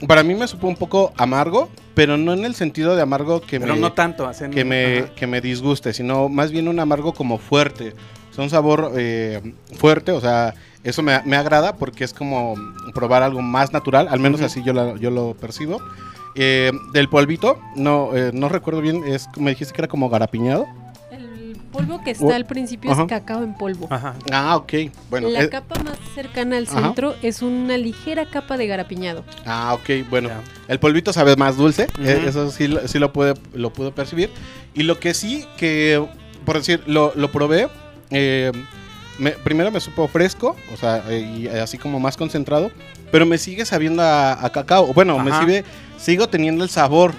Para mí me supo un poco amargo, pero no en el sentido de amargo que Pero me, no tanto, hacen... que me, ajá. que me disguste, sino más bien un amargo como fuerte. O sea, un sabor eh, fuerte, o sea, eso me, me agrada porque es como probar algo más natural, al menos Ujú. así yo, la- yo lo percibo. Eh, del polvito, no, eh, no recuerdo bien, es, me dijiste que era como garapiñado. El polvo que está Oh, al principio ajá. es cacao en polvo. Ajá. Ah, ok. Bueno, la capa más cercana al Ajá. centro es una ligera capa de garapiñado. ah, ok, bueno. El polvito sabe más dulce, eh, eso sí, lo- sí lo, pude, lo puedo percibir. Y lo que sí, que por decir, lo, lo probé, eh, me- primero me supo fresco, o sea, eh, y así como más concentrado, pero me sigue sabiendo a, a cacao. Bueno, me sigue, sigo teniendo el sabor.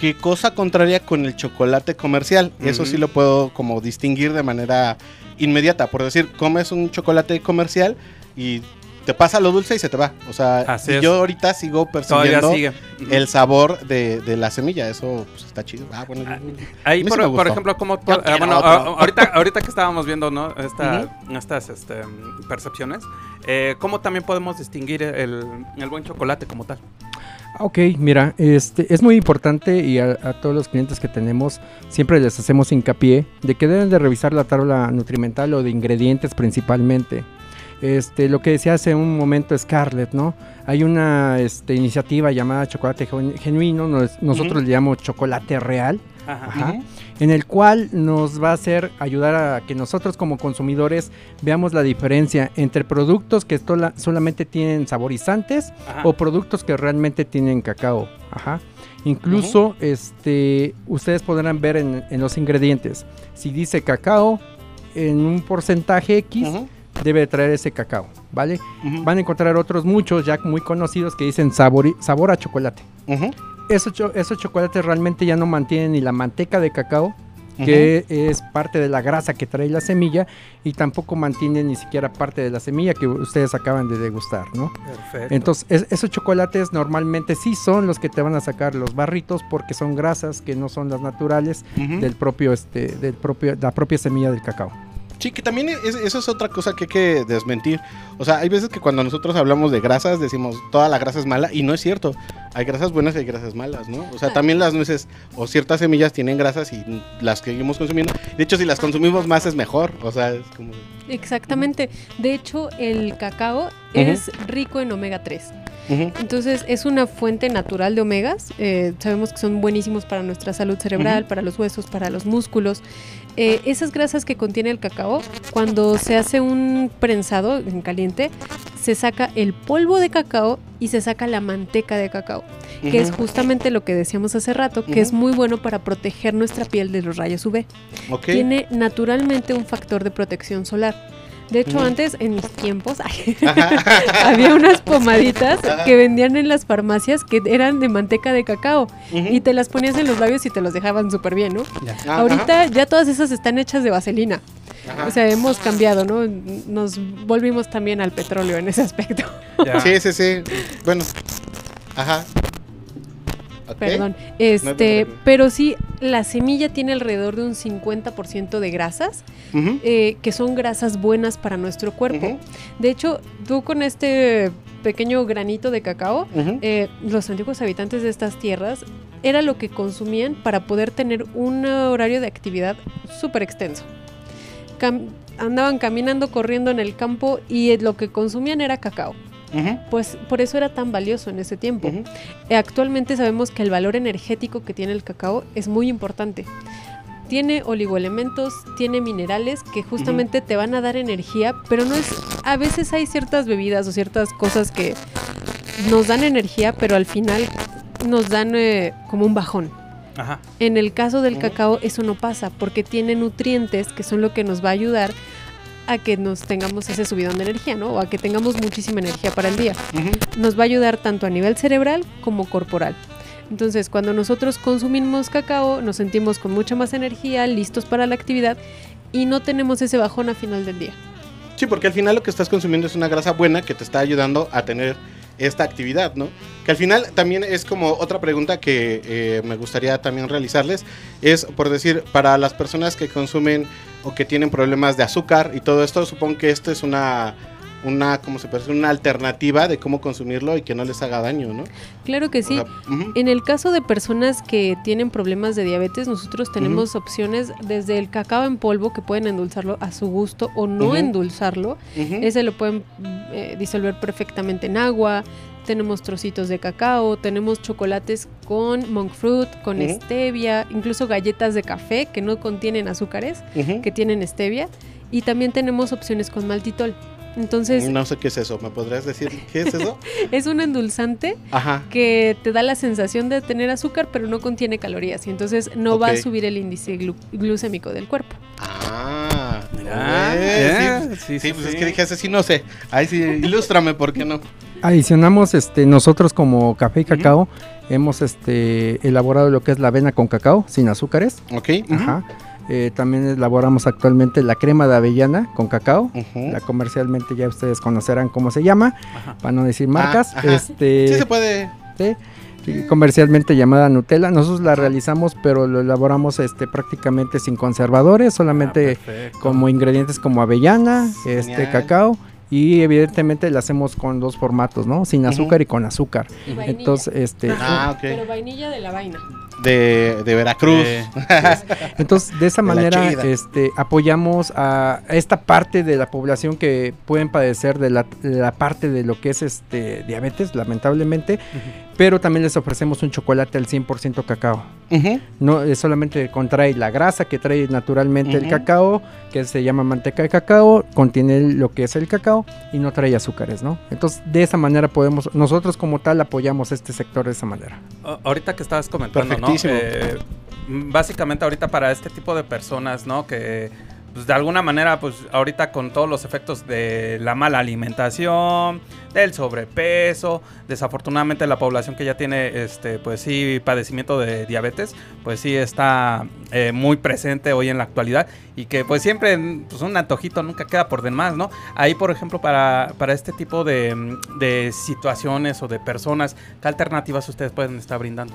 Que cosa contraria con el chocolate comercial. Eso Ujú. sí lo puedo como distinguir de manera inmediata. Por decir, comes un chocolate comercial y te pasa lo dulce y se te va. O sea, Así y yo ahorita sigo percibiendo el sabor de, de la semilla. Eso pues, está chido. Ah, bueno, yo- Ahí, sí por, ejemplo, como ah, bueno, otro. a- ahorita, ahorita que estábamos viendo, ¿no? Esta- Estas este, percepciones, eh, ¿cómo también podemos distinguir el, el buen chocolate como tal? Ah, Ok, mira, este es muy importante y a, a todos los clientes que tenemos siempre les hacemos hincapié de que deben de revisar la tabla nutrimental o de ingredientes principalmente. Este, lo que decía hace un momento Scarlett, ¿no? Hay una este, iniciativa llamada Chocolate Gen- Genuino, nos- nosotros le llamamos Chocolate Real, Ajá. Ajá. En el cual nos va a hacer ayudar a que nosotros como consumidores veamos la diferencia entre productos que sola- solamente tienen saborizantes Ajá. o productos que realmente tienen cacao. Ajá. Incluso este, ustedes podrán ver en, en los ingredientes. Si dice cacao en un porcentaje X, debe de traer ese cacao, ¿vale? Van a encontrar otros muchos ya muy conocidos que dicen sabor, sabor a chocolate. Esos, cho- esos chocolates realmente ya no mantienen ni la manteca de cacao, que es parte de la grasa que trae la semilla, y tampoco mantienen ni siquiera parte de la semilla que ustedes acaban de degustar, ¿no? Perfecto. Entonces, es- esos chocolates normalmente sí son los que te van a sacar los barritos porque son grasas que no son las naturales ujú. del propio, este, del propio, la propia semilla del cacao. Sí, que también es- eso es otra cosa que hay que desmentir. O sea, hay veces que cuando nosotros hablamos de grasas decimos toda la grasa es mala y no es cierto. Hay grasas buenas y hay grasas malas, ¿no? O sea, también las nueces o ciertas semillas tienen grasas y las que seguimos consumiendo. De hecho, si las consumimos más es mejor. O sea, es como... Exactamente. De hecho, el cacao es rico en omega 3. Ujú, Entonces es una fuente natural de omegas. eh, sabemos que son buenísimos para nuestra salud cerebral, para los huesos, para los músculos. Eh, esas grasas que contiene el cacao, cuando se hace un prensado en caliente, se saca el polvo de cacao y se saca la manteca de cacao, que es justamente lo que decíamos hace rato, que es muy bueno para proteger nuestra piel de los rayos UV. Tiene naturalmente un factor de protección solar. De hecho, antes, en mis tiempos, (laughs) había unas pomaditas que vendían en las farmacias que eran de manteca de cacao y te las ponías en los labios y te los dejaban súper bien, ¿no? Ahorita ya todas esas están hechas de vaselina. ajá. O sea, hemos cambiado, ¿no? Nos volvimos también al petróleo en ese aspecto. Ya. Sí, sí, sí. Bueno. Ajá. Perdón. Este, pero sí, la semilla tiene alrededor de un 50% de grasas, eh, que son grasas buenas para nuestro cuerpo. De hecho, tú con este pequeño granito de cacao, eh, los antiguos habitantes de estas tierras era lo que consumían para poder tener un horario de actividad súper extenso. Cam- andaban caminando, corriendo en el campo y lo que consumían era cacao. Pues por eso era tan valioso en ese tiempo. Eh, Actualmente sabemos que el valor energético que tiene el cacao es muy importante. Tiene oligoelementos, tiene minerales que justamente te van a dar energía, pero no es. A veces hay ciertas bebidas o ciertas cosas que nos dan energía, pero al final nos dan eh, como un bajón. Ajá. En el caso del cacao eso no pasa porque tiene nutrientes que son lo que nos va a ayudar a que nos tengamos ese subidón de energía, ¿no? O a que tengamos muchísima energía para el día nos va a ayudar tanto a nivel cerebral como corporal. Entonces, cuando nosotros consumimos cacao, nos sentimos con mucha más energía, listos para la actividad y no tenemos ese bajón a final del día. Sí, porque al final lo que estás consumiendo es una grasa buena que te está ayudando a tener esta actividad, ¿no? Que al final también es como otra pregunta que eh, me gustaría también realizarles, es por decir, para las personas que consumen o que tienen problemas de azúcar y todo esto, supongo que esto es una, una, como se decir, una alternativa de cómo consumirlo y que no les haga daño, ¿no? Claro que O sí. En el caso de personas que tienen problemas de diabetes, nosotros tenemos opciones desde el cacao en polvo que pueden endulzarlo a su gusto o no endulzarlo. Ese lo pueden eh, disolver perfectamente en agua. Tenemos trocitos de cacao, tenemos chocolates con monk fruit, con stevia, incluso galletas de café que no contienen azúcares, que tienen stevia. Y también tenemos opciones con maltitol. Entonces, No sé qué es eso, ¿me podrías decir qué es eso? (laughs) es un endulzante Ajá. que te da la sensación de tener azúcar, pero no contiene calorías. Y entonces no va a subir el índice glu- glucémico del cuerpo. Ah, Mira, eh, eh, sí, sí, sí, sí, pues sí. es que dije, ese sí no sé. Ahí sí, ilústrame, ¿por qué no? Adicionamos este nosotros como café y cacao hemos este elaborado lo que es la avena con cacao sin azúcares. Ok. Ajá. Eh, también elaboramos actualmente la crema de avellana con cacao. La comercialmente ya ustedes conocerán cómo se llama, para no decir marcas. Ah, este, Sí se puede. Sí, sí, comercialmente llamada Nutella. Nosotros la realizamos, pero lo elaboramos este prácticamente sin conservadores, solamente Ah, como ingredientes como avellana, este cacao y evidentemente la hacemos con dos formatos, ¿no? Sin azúcar y con azúcar. Y. Entonces, este Ah. Pero vainilla de la vaina. De, de Veracruz. Eh, (laughs) Entonces, de esa De manera, este, apoyamos a esta parte de la población que pueden padecer de la, de la parte de lo que es este diabetes, lamentablemente, pero también les ofrecemos un chocolate al 100% cacao. No eh, solamente contrae la grasa que trae naturalmente el cacao, que se llama manteca de cacao, contiene lo que es el cacao y no trae azúcares, ¿no? Entonces, de esa manera podemos, nosotros como tal apoyamos este sector de esa manera. A- Ahorita que estabas comentando, ¿no? Eh, básicamente ahorita para este tipo de personas, ¿no? Que pues, de alguna manera, pues ahorita con todos los efectos de la mala alimentación, del sobrepeso, desafortunadamente la población que ya tiene, este, pues sí, padecimiento de diabetes, pues sí está eh, muy presente hoy en la actualidad y que pues siempre, pues un antojito nunca queda por demás, ¿no? Ahí, por ejemplo, para, para este tipo de, de situaciones o de personas, ¿qué alternativas ustedes pueden estar brindando?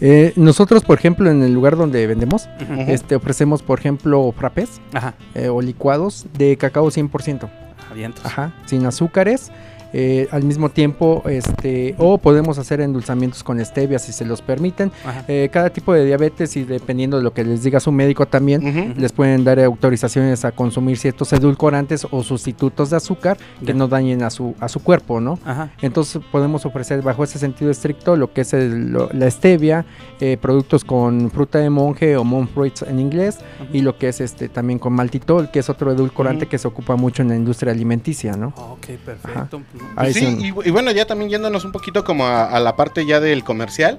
Eh, nosotros, por ejemplo, en el lugar donde vendemos, este, ofrecemos, por ejemplo, frappés Ajá, eh, o licuados de cacao 100%. avientos. Ajá, sin azúcares. Eh, al mismo tiempo, este, o podemos hacer endulzamientos con stevia si se los permiten. Eh, cada tipo de diabetes y dependiendo de lo que les diga su médico también, les pueden dar autorizaciones a consumir ciertos edulcorantes o sustitutos de azúcar que no dañen a su, a su cuerpo, ¿no? Ajá. Entonces podemos ofrecer bajo ese sentido estricto lo que es el- lo- la stevia, eh, productos con fruta de monje o monk fruits en inglés y lo que es este también con maltitol, que es otro edulcorante que se ocupa mucho en la industria alimenticia, ¿no? Ok, perfecto. Ahí sí, son- y, y bueno, ya también yéndonos un poquito como a, a la parte ya del comercial.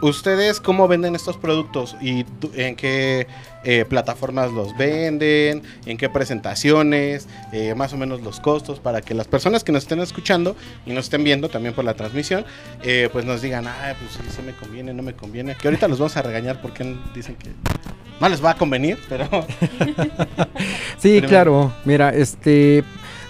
¿Ustedes cómo venden estos productos y en qué eh, plataformas los venden? ¿En qué presentaciones? eh, más o menos los costos para que las personas que nos estén escuchando y nos estén viendo también por la transmisión, eh, pues nos digan, ah, pues sí, se me conviene, no me conviene. Que ahorita los vamos a regañar porque dicen que no les va a convenir, pero... (laughs) Sí, Primero. claro. Mira, este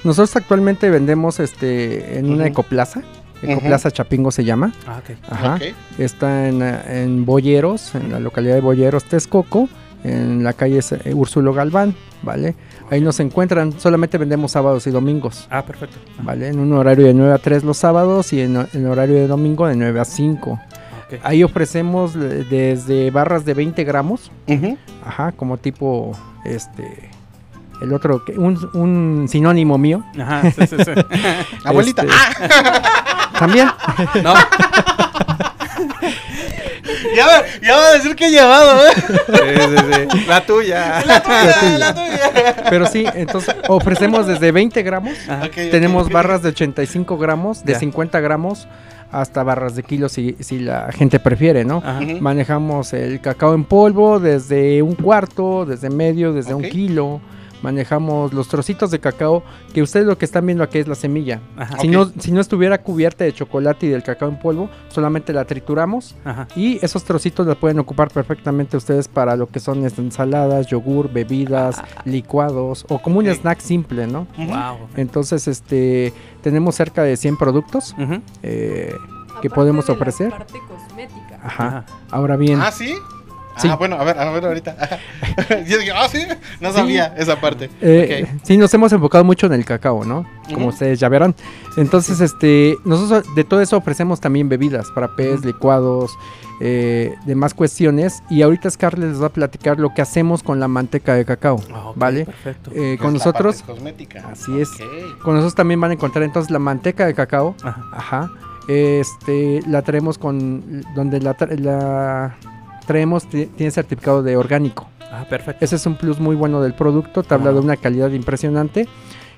nosotros actualmente vendemos este en una ecoplaza. Ecoplaza Chapingo se llama. Ah, ok. Ajá. Está en, en Boyeros, en la localidad de Boyeros, Texcoco, en la calle eh, Úrsulo Galván, ¿vale? Ahí nos encuentran, solamente vendemos sábados y domingos, Ah, perfecto. ¿vale? En un horario de 9 a 3 los sábados y en, en horario de domingo de 9 a 5. Ok. Ahí ofrecemos eh, desde barras de 20 gramos, ajá, como tipo, este, el otro, un, un sinónimo mío, Ajá, sí, sí, sí. (laughs) Abuelita. Este, también. No, Ya, va- ya va a decir que he llevado, ¿eh? sí, sí, sí. La tuya. La tuya, la tuya. Pero sí, entonces ofrecemos desde 20 gramos. Tenemos ok. barras de 85 gramos, de Ya. 50 gramos, hasta barras de kilos si, si la gente prefiere, ¿no? Ajá. Manejamos el cacao en polvo desde un cuarto, desde medio, desde un kilo. Manejamos los trocitos de cacao, que ustedes lo que están viendo aquí es la semilla. Ajá. Si, no, si no estuviera cubierta de chocolate y del cacao en polvo, solamente la trituramos Ajá. y esos trocitos la pueden ocupar perfectamente ustedes para lo que son este, ensaladas, yogur, bebidas, licuados o como un snack simple, ¿no? Wow. Entonces, este, tenemos cerca de 100 productos Ujú. eh, que Aparte podemos ofrecer. parte cosmética. Ajá. Ajá. Ahora bien, Ah, sí. Sí. Ah, bueno, a ver, a ver ahorita. (laughs) Yo dije, ah, sí, no sabía esa parte. Eh. Sí, nos hemos enfocado mucho en el cacao, ¿no? Como ustedes ya verán. Entonces, este, nosotros de todo eso ofrecemos también bebidas, frappés, licuados, eh, demás cuestiones. Y ahorita Scarlett les va a platicar lo que hacemos con la manteca de cacao, Ah, ok, ¿vale? Perfecto. Eh, con nosotros, cosmética. así es. Con nosotros también van a encontrar entonces la manteca de cacao, Ajá. ajá. Este, la traemos con, donde la, la traemos, ti- tiene certificado de orgánico. Ah, perfecto. Ese es un plus muy bueno del producto, te habla de una calidad impresionante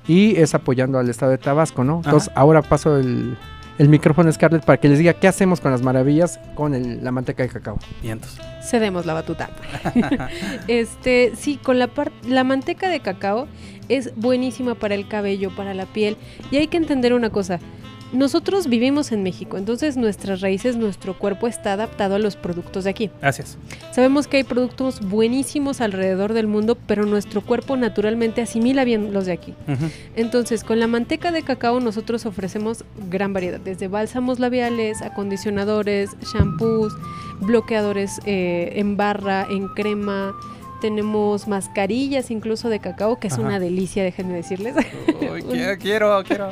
y es apoyando al estado de Tabasco, ¿no? Entonces Ajá. ahora paso el, el micrófono a Scarlett para que les diga qué hacemos con las maravillas con el- la manteca de cacao. Y entonces. Cedemos la batuta. (laughs) (laughs) este, sí, con la par- la manteca de cacao es buenísima para el cabello, para la piel. Y hay que entender una cosa. Nosotros vivimos en México, entonces nuestras raíces, nuestro cuerpo está adaptado a los productos de aquí. Gracias. Sabemos que hay productos buenísimos alrededor del mundo, pero nuestro cuerpo naturalmente asimila bien los de aquí. Entonces, con la manteca de cacao nosotros ofrecemos gran variedad, desde bálsamos labiales, acondicionadores, shampoos, bloqueadores eh, en barra, en crema. Tenemos mascarillas incluso de cacao, que es Ajá. una delicia, déjenme decirles. Uy, (laughs) quiero, quiero, quiero.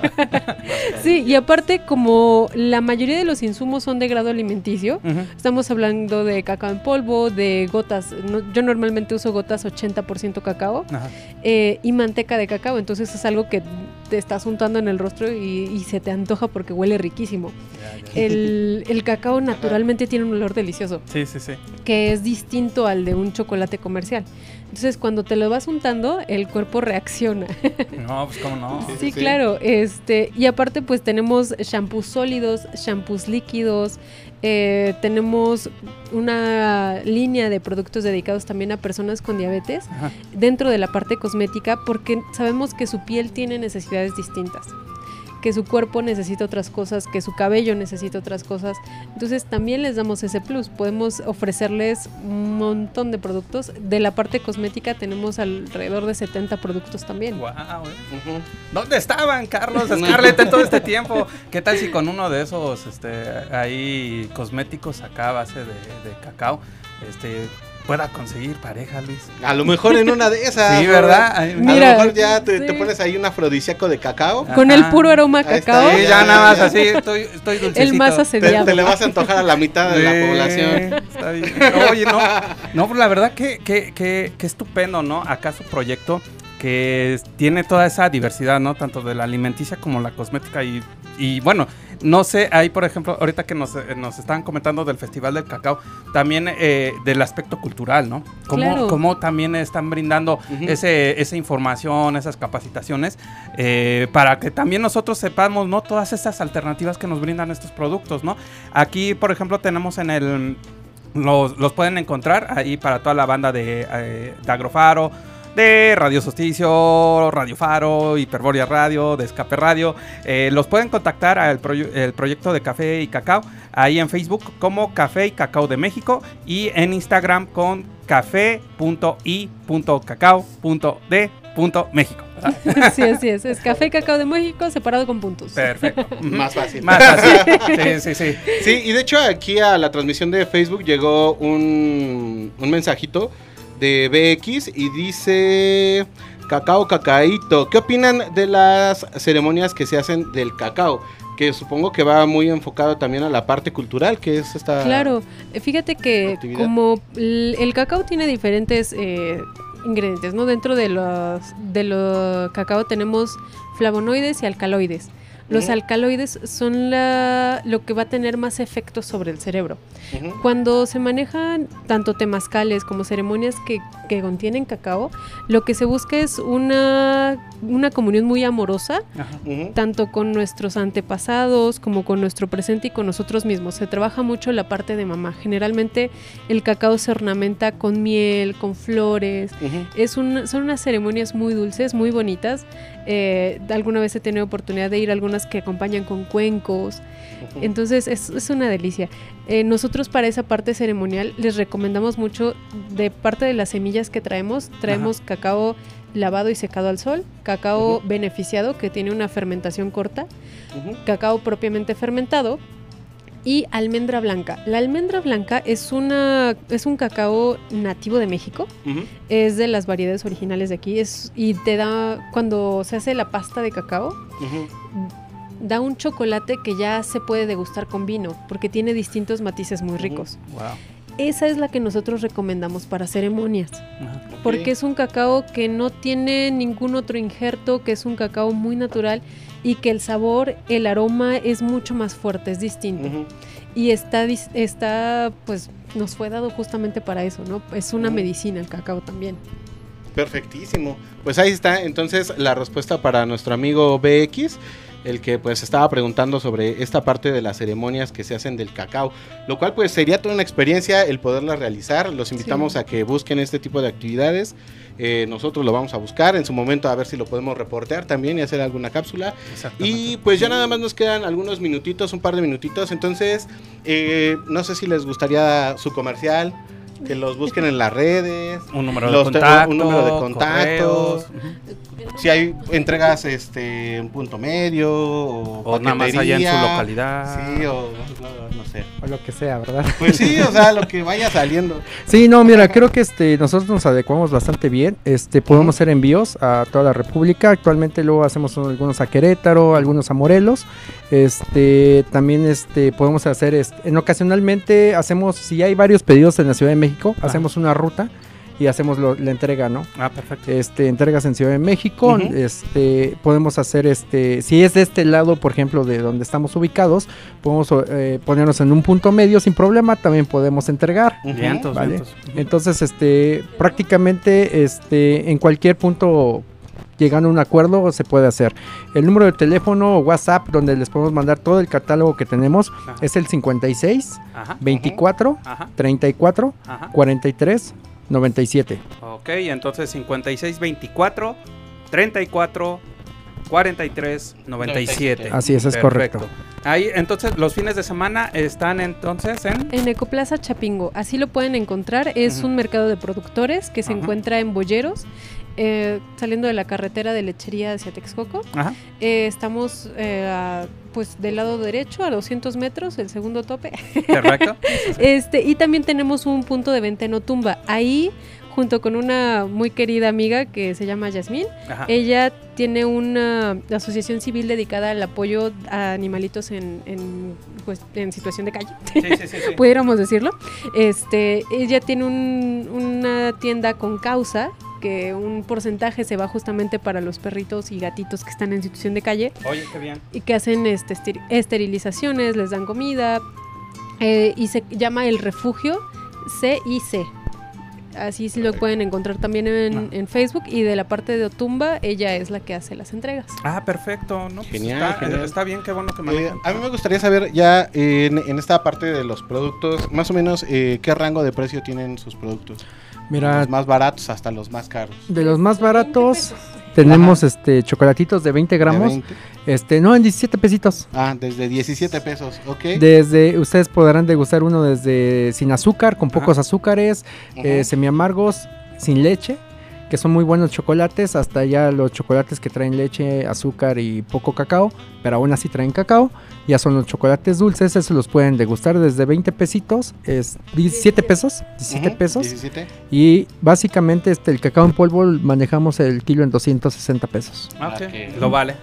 (laughs) sí, y aparte, como la mayoría de los insumos son de grado alimenticio. Estamos hablando de cacao en polvo, de gotas. no- yo normalmente uso gotas 80% cacao eh, y manteca de cacao. Entonces es algo que te estás untando en el rostro y, y se te antoja porque huele riquísimo. El, el cacao naturalmente tiene un olor delicioso, Sí, sí, sí. que es distinto al de un chocolate comercial. Entonces cuando te lo vas untando, el cuerpo reacciona. (laughs) No, pues cómo no. Sí, Sí, sí. claro. Este, y aparte, pues tenemos shampoos sólidos, shampoos líquidos. Eh, tenemos una línea de productos dedicados también a personas con diabetes Ajá. dentro de la parte cosmética porque sabemos que su piel tiene necesidades distintas que su cuerpo necesita otras cosas, que su cabello necesita otras cosas. Entonces también les damos ese plus. Podemos ofrecerles un montón de productos. De la parte cosmética tenemos alrededor de 70 productos también. Guau, eh. Ujú. ¿Dónde estaban, Carlos, (laughs) Scarlett, en todo este tiempo? ¿Qué tal si con uno de esos este, ahí cosméticos acá a base de, de cacao este, pueda conseguir pareja, Luis? A lo mejor en una de esas. Sí. ¿verdad? A Mira, lo mejor ya te, pones ahí un afrodisíaco de cacao. Con el puro aroma a cacao, Sí, ya, ya nada más ya. así, estoy, estoy dulcecito. el más asediado. te le vas a antojar a la mitad de la población. Está bien. Oye, no, no, pues la verdad que, que, que, que estupendo, ¿no? Acá su proyecto que tiene toda esa diversidad, ¿no? Tanto de la alimenticia como la cosmética y, y bueno, no sé, ahí por ejemplo, ahorita que nos, eh, nos estaban comentando del Festival del Cacao, también eh, del aspecto cultural, ¿no? Cómo, Claro. cómo también están brindando ese, esa información, esas capacitaciones, eh, para que también nosotros sepamos, ¿no? Todas estas alternativas que nos brindan estos productos, ¿no? Aquí, por ejemplo, tenemos en el... Los, los pueden encontrar ahí para toda la banda de, eh, de Agrofaro, de Radio Solsticio, Radio Faro, Hiperboria Radio, de Escape Radio. Eh, los pueden contactar al proye- el proyecto de Café y Cacao ahí en Facebook como Café y Cacao de México y en Instagram con café.i.cacao.d.méxico. Sí, así es. Es café y cacao de México separado con puntos. Perfecto. (laughs) Más fácil. Más fácil. Sí, sí, sí. Sí, y de hecho aquí a la transmisión de Facebook llegó un, un mensajito de BX y dice cacao cacaíto. ¿Qué opinan de las ceremonias que se hacen del cacao? Que supongo que va muy enfocado también a la parte cultural, que es esta... Claro, eh, fíjate que actividad. como el, el cacao tiene diferentes eh, ingredientes, ¿no? Dentro de los de lo cacao tenemos flavonoides y alcaloides. Los alcaloides son la, lo que va a tener más efecto sobre el cerebro. Cuando se manejan tanto temazcales como ceremonias que, que contienen cacao, lo que se busca es una, una comunión muy amorosa, tanto con nuestros antepasados como con nuestro presente y con nosotros mismos. Se trabaja mucho la parte de mamá. Generalmente el cacao se ornamenta con miel, con flores. Es un- son unas ceremonias muy dulces, muy bonitas. Eh, alguna vez he tenido oportunidad de ir a algunas que acompañan con cuencos. Entonces es, es una delicia. Eh, nosotros para esa parte ceremonial les recomendamos mucho de parte de las semillas que traemos. Traemos cacao lavado y secado al sol, cacao beneficiado que tiene una fermentación corta, cacao propiamente fermentado y almendra blanca. La almendra blanca es una es un cacao nativo de México. Es de las variedades originales de aquí es y te da cuando se hace la pasta de cacao da un chocolate que ya se puede degustar con vino, porque tiene distintos matices muy ricos. Wow. Esa es la que nosotros recomendamos para ceremonias, porque es un cacao que no tiene ningún otro injerto, que es un cacao muy natural y que el sabor, el aroma es mucho más fuerte, es distinto. Y está, está, pues, nos fue dado justamente para eso, ¿no? Es una medicina el cacao también. Perfectísimo. Pues ahí está entonces la respuesta para nuestro amigo BX, el que pues estaba preguntando sobre esta parte de las ceremonias que se hacen del cacao, lo cual pues sería toda una experiencia el poderla realizar. Los invitamos Sí. a que busquen este tipo de actividades. Eh, nosotros lo vamos a buscar en su momento a ver si lo podemos reportear también y hacer alguna cápsula. Exactamente. Y pues ya nada más nos quedan algunos minutitos, un par de minutitos. Entonces, eh, no sé si les gustaría su comercial, que los busquen en las redes. un número de los te- contacto, un número de contactos. correos. Si hay entregas este en punto medio o, o nada más allá en su localidad. Sí, o no, no sé. O lo que sea, ¿verdad? Pues sí, o sea, lo que vaya saliendo. (laughs) Sí, no, mira, creo que este nosotros nos adecuamos bastante bien. Este podemos hacer envíos a toda la República. Actualmente luego hacemos algunos a Querétaro, algunos a Morelos. Este también este podemos hacer este, en ocasionalmente hacemos si hay varios pedidos en la Ciudad de México, hacemos una ruta y hacemos lo- la entrega, ¿no? Ah, perfecto. Este entregas en Ciudad de México, este podemos hacer este si es de este lado, por ejemplo, de donde estamos ubicados, podemos eh, ponernos en un punto medio sin problema, también podemos entregar. Ujú. Vientos, Vale. vientos. Entonces, este, prácticamente, este, en cualquier punto llegando a un acuerdo se puede hacer. El número de teléfono o WhatsApp donde les podemos mandar todo el catálogo que tenemos Ajá. es el 56 Ajá, 24 ajá, 34 ajá. 43 97. Ok, entonces 56, 24, 34, 43, 97. Así es, es Perfecto. correcto. Ahí, entonces, los fines de semana están entonces en... En Ecoplaza Chapingo, así lo pueden encontrar. Es un mercado de productores que se encuentra en Boyeros, eh, saliendo de la carretera de lechería hacia Texcoco. Ajá. Eh, estamos eh, a, pues del lado derecho a 200 metros, el segundo tope. Perfecto. (laughs) Este, y también tenemos un punto de venta en Otumba. Ahí, junto con una muy querida amiga que se llama Yasmín, Ajá. ella tiene una asociación civil dedicada al apoyo a animalitos en, en, pues, en situación de calle. Sí, sí, sí, sí. (laughs) pudiéramos decirlo. Este, ella tiene un- una tienda con causa que un porcentaje se va justamente para los perritos y gatitos que están en situación de calle Oye, qué bien. y que hacen este, esteri- esterilizaciones, les dan comida eh, y se llama el refugio CIC. Así sí lo pueden encontrar también en, Ah. en Facebook y de la parte de Otumba ella es la que hace las entregas. Ah, perfecto. No, pues Genial, está, genial. está bien, qué bueno que me Eh, a mí me gustaría saber ya en, en esta parte de los productos, más o menos eh, qué rango de precio tienen sus productos. Mira, Los más baratos hasta los más caros. de los más baratos tenemos este chocolatitos de 20 De gramos. 20. Este, no, en 17 pesitos. Ah, desde 17 pesos, ok. Desde, ustedes podrán degustar uno desde sin azúcar, con pocos azúcares, eh, semiamargos, sin leche, que son muy buenos chocolates, hasta ya los chocolates que traen leche, azúcar y poco cacao, pero aún así traen cacao, ya son los chocolates dulces, esos los pueden degustar desde 20 pesitos, es 17 pesos, 17 Ujú, pesos, 17. y básicamente este, el cacao en polvo manejamos el kilo en 260 pesos. Ah, ok. Ok. Lo vale.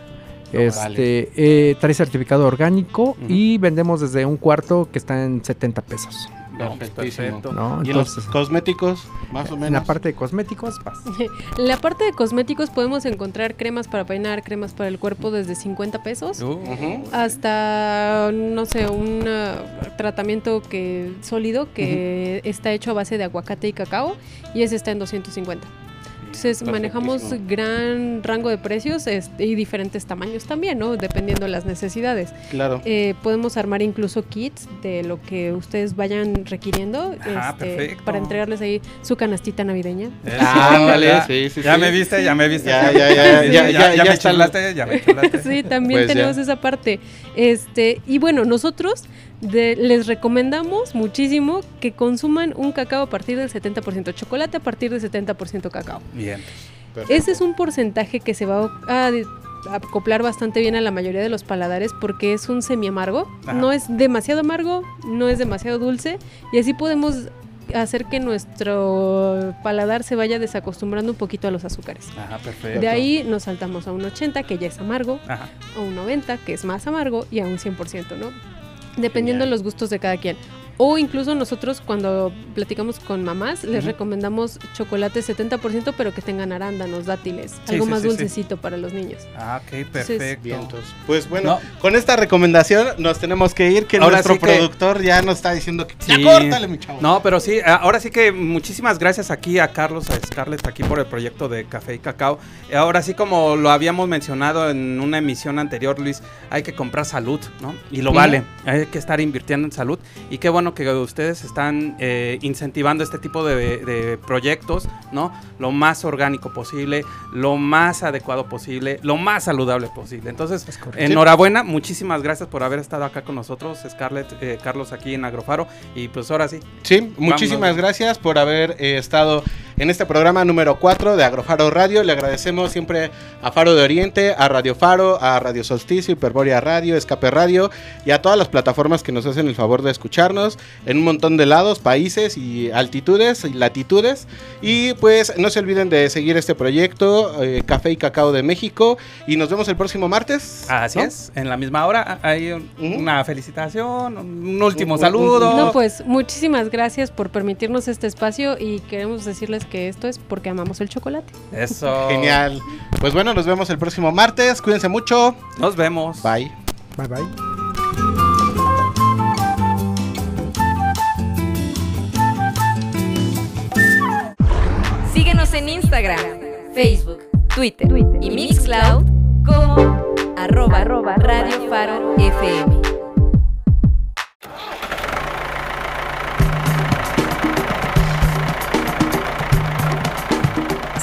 Este, eh, trae certificado orgánico y vendemos desde un cuarto que está en 70 pesos. No, Perfectísimo. perfecto. ¿no? ¿Y en los Entonces, cosméticos? Más o menos. en la parte de cosméticos, vas. (laughs) En la parte de cosméticos podemos encontrar cremas para peinar, cremas para el cuerpo desde 50 pesos. Uh, hasta no sé un ah, tratamiento que sólido que está hecho a base de aguacate y cacao y ese está en 250 entonces manejamos gran rango de precios este, y diferentes tamaños también no dependiendo de las necesidades Claro. Eh, podemos armar incluso kits de lo que ustedes vayan requiriendo Ah, este, perfecto. para entregarles ahí su canastita navideña Eso, Ah, vale, ya, sí, sí, Ya sí. me viste, ya me viste. Ya, ya, ya, ya, ya, ya me chulaste, ya me chulaste. Sí, también Pues ya. tenemos esa parte. Este, y bueno, nosotros de- les recomendamos muchísimo que consuman un cacao a partir del 70% chocolate, a partir del 70% cacao. Bien. Ese es un porcentaje que se va a, a acoplar bastante bien a la mayoría de los paladares porque es un semi amargo. Ajá. No es demasiado amargo, no es demasiado dulce y así podemos hacer que nuestro paladar se vaya desacostumbrando un poquito a los azúcares. Ajá, perfecto. De ahí nos saltamos a un 80 que ya es amargo, Ajá. a un 90 que es más amargo y a un 100%, ¿no? Dependiendo de los gustos de cada quien. O incluso nosotros cuando platicamos con mamás les Ujú. recomendamos chocolate 70% pero que tengan arándanos, dátiles, Sí, algo sí, más sí, sí. dulcecito para los niños. Ah, ok, Entonces, perfecto. Vientos. Pues bueno, No. con esta recomendación nos tenemos que ir, que Ahora nuestro sí que- productor ya nos está diciendo que ya córtale, mi chavo. No, pero sí, a- ahora sí que muchísimas gracias aquí a Carlos, a Scarlett, aquí por el proyecto de Café y Cacao. Eh, Ahora sí, como lo habíamos mencionado en una emisión anterior, Luis, hay que comprar salud, ¿no? Y lo vale, hay que estar invirtiendo en salud. Y qué bueno que ustedes están eh, incentivando este tipo de, de proyectos, ¿no? Lo más orgánico posible, lo más adecuado posible, lo más saludable posible. Entonces, enhorabuena, muchísimas gracias por haber estado acá con nosotros, Scarlett, eh, Carlos, aquí en Agrofaro. Y pues ahora sí, Sí, muchísimas Vámonos. gracias por haber eh, estado en este programa número 4 de Agrofaro Radio. Le agradecemos siempre a Faro de Oriente, a Radio Faro, a Radio Solsticio, Hiperborea Radio, Escape Radio y a todas las plataformas que nos hacen el favor de escucharnos en un montón de lados, países y altitudes y latitudes. Y pues no se olviden de seguir este proyecto, eh, Café y Cacao de México. Y nos vemos el próximo martes. Así ¿no? es, en la misma hora hay un- una felicitación, un último Un- un- saludo. No, pues muchísimas gracias por permitirnos este espacio y queremos decirles que esto es porque amamos el chocolate. Eso. (laughs) Genial. Pues bueno, nos vemos el próximo martes. Cuídense mucho. Nos vemos. Bye. Bye bye. Síguenos en Instagram, Facebook, Twitter, y Mixcloud como arroba, Radio Faro FM.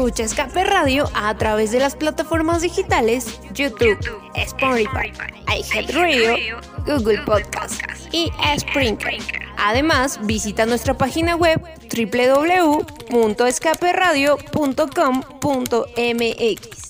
Escucha Escape Radio a través de las plataformas digitales YouTube, Spotify, iHeartRadio, Google Podcast y Sprinkler. Además, visita nuestra página web www.escaperadio.com.mx.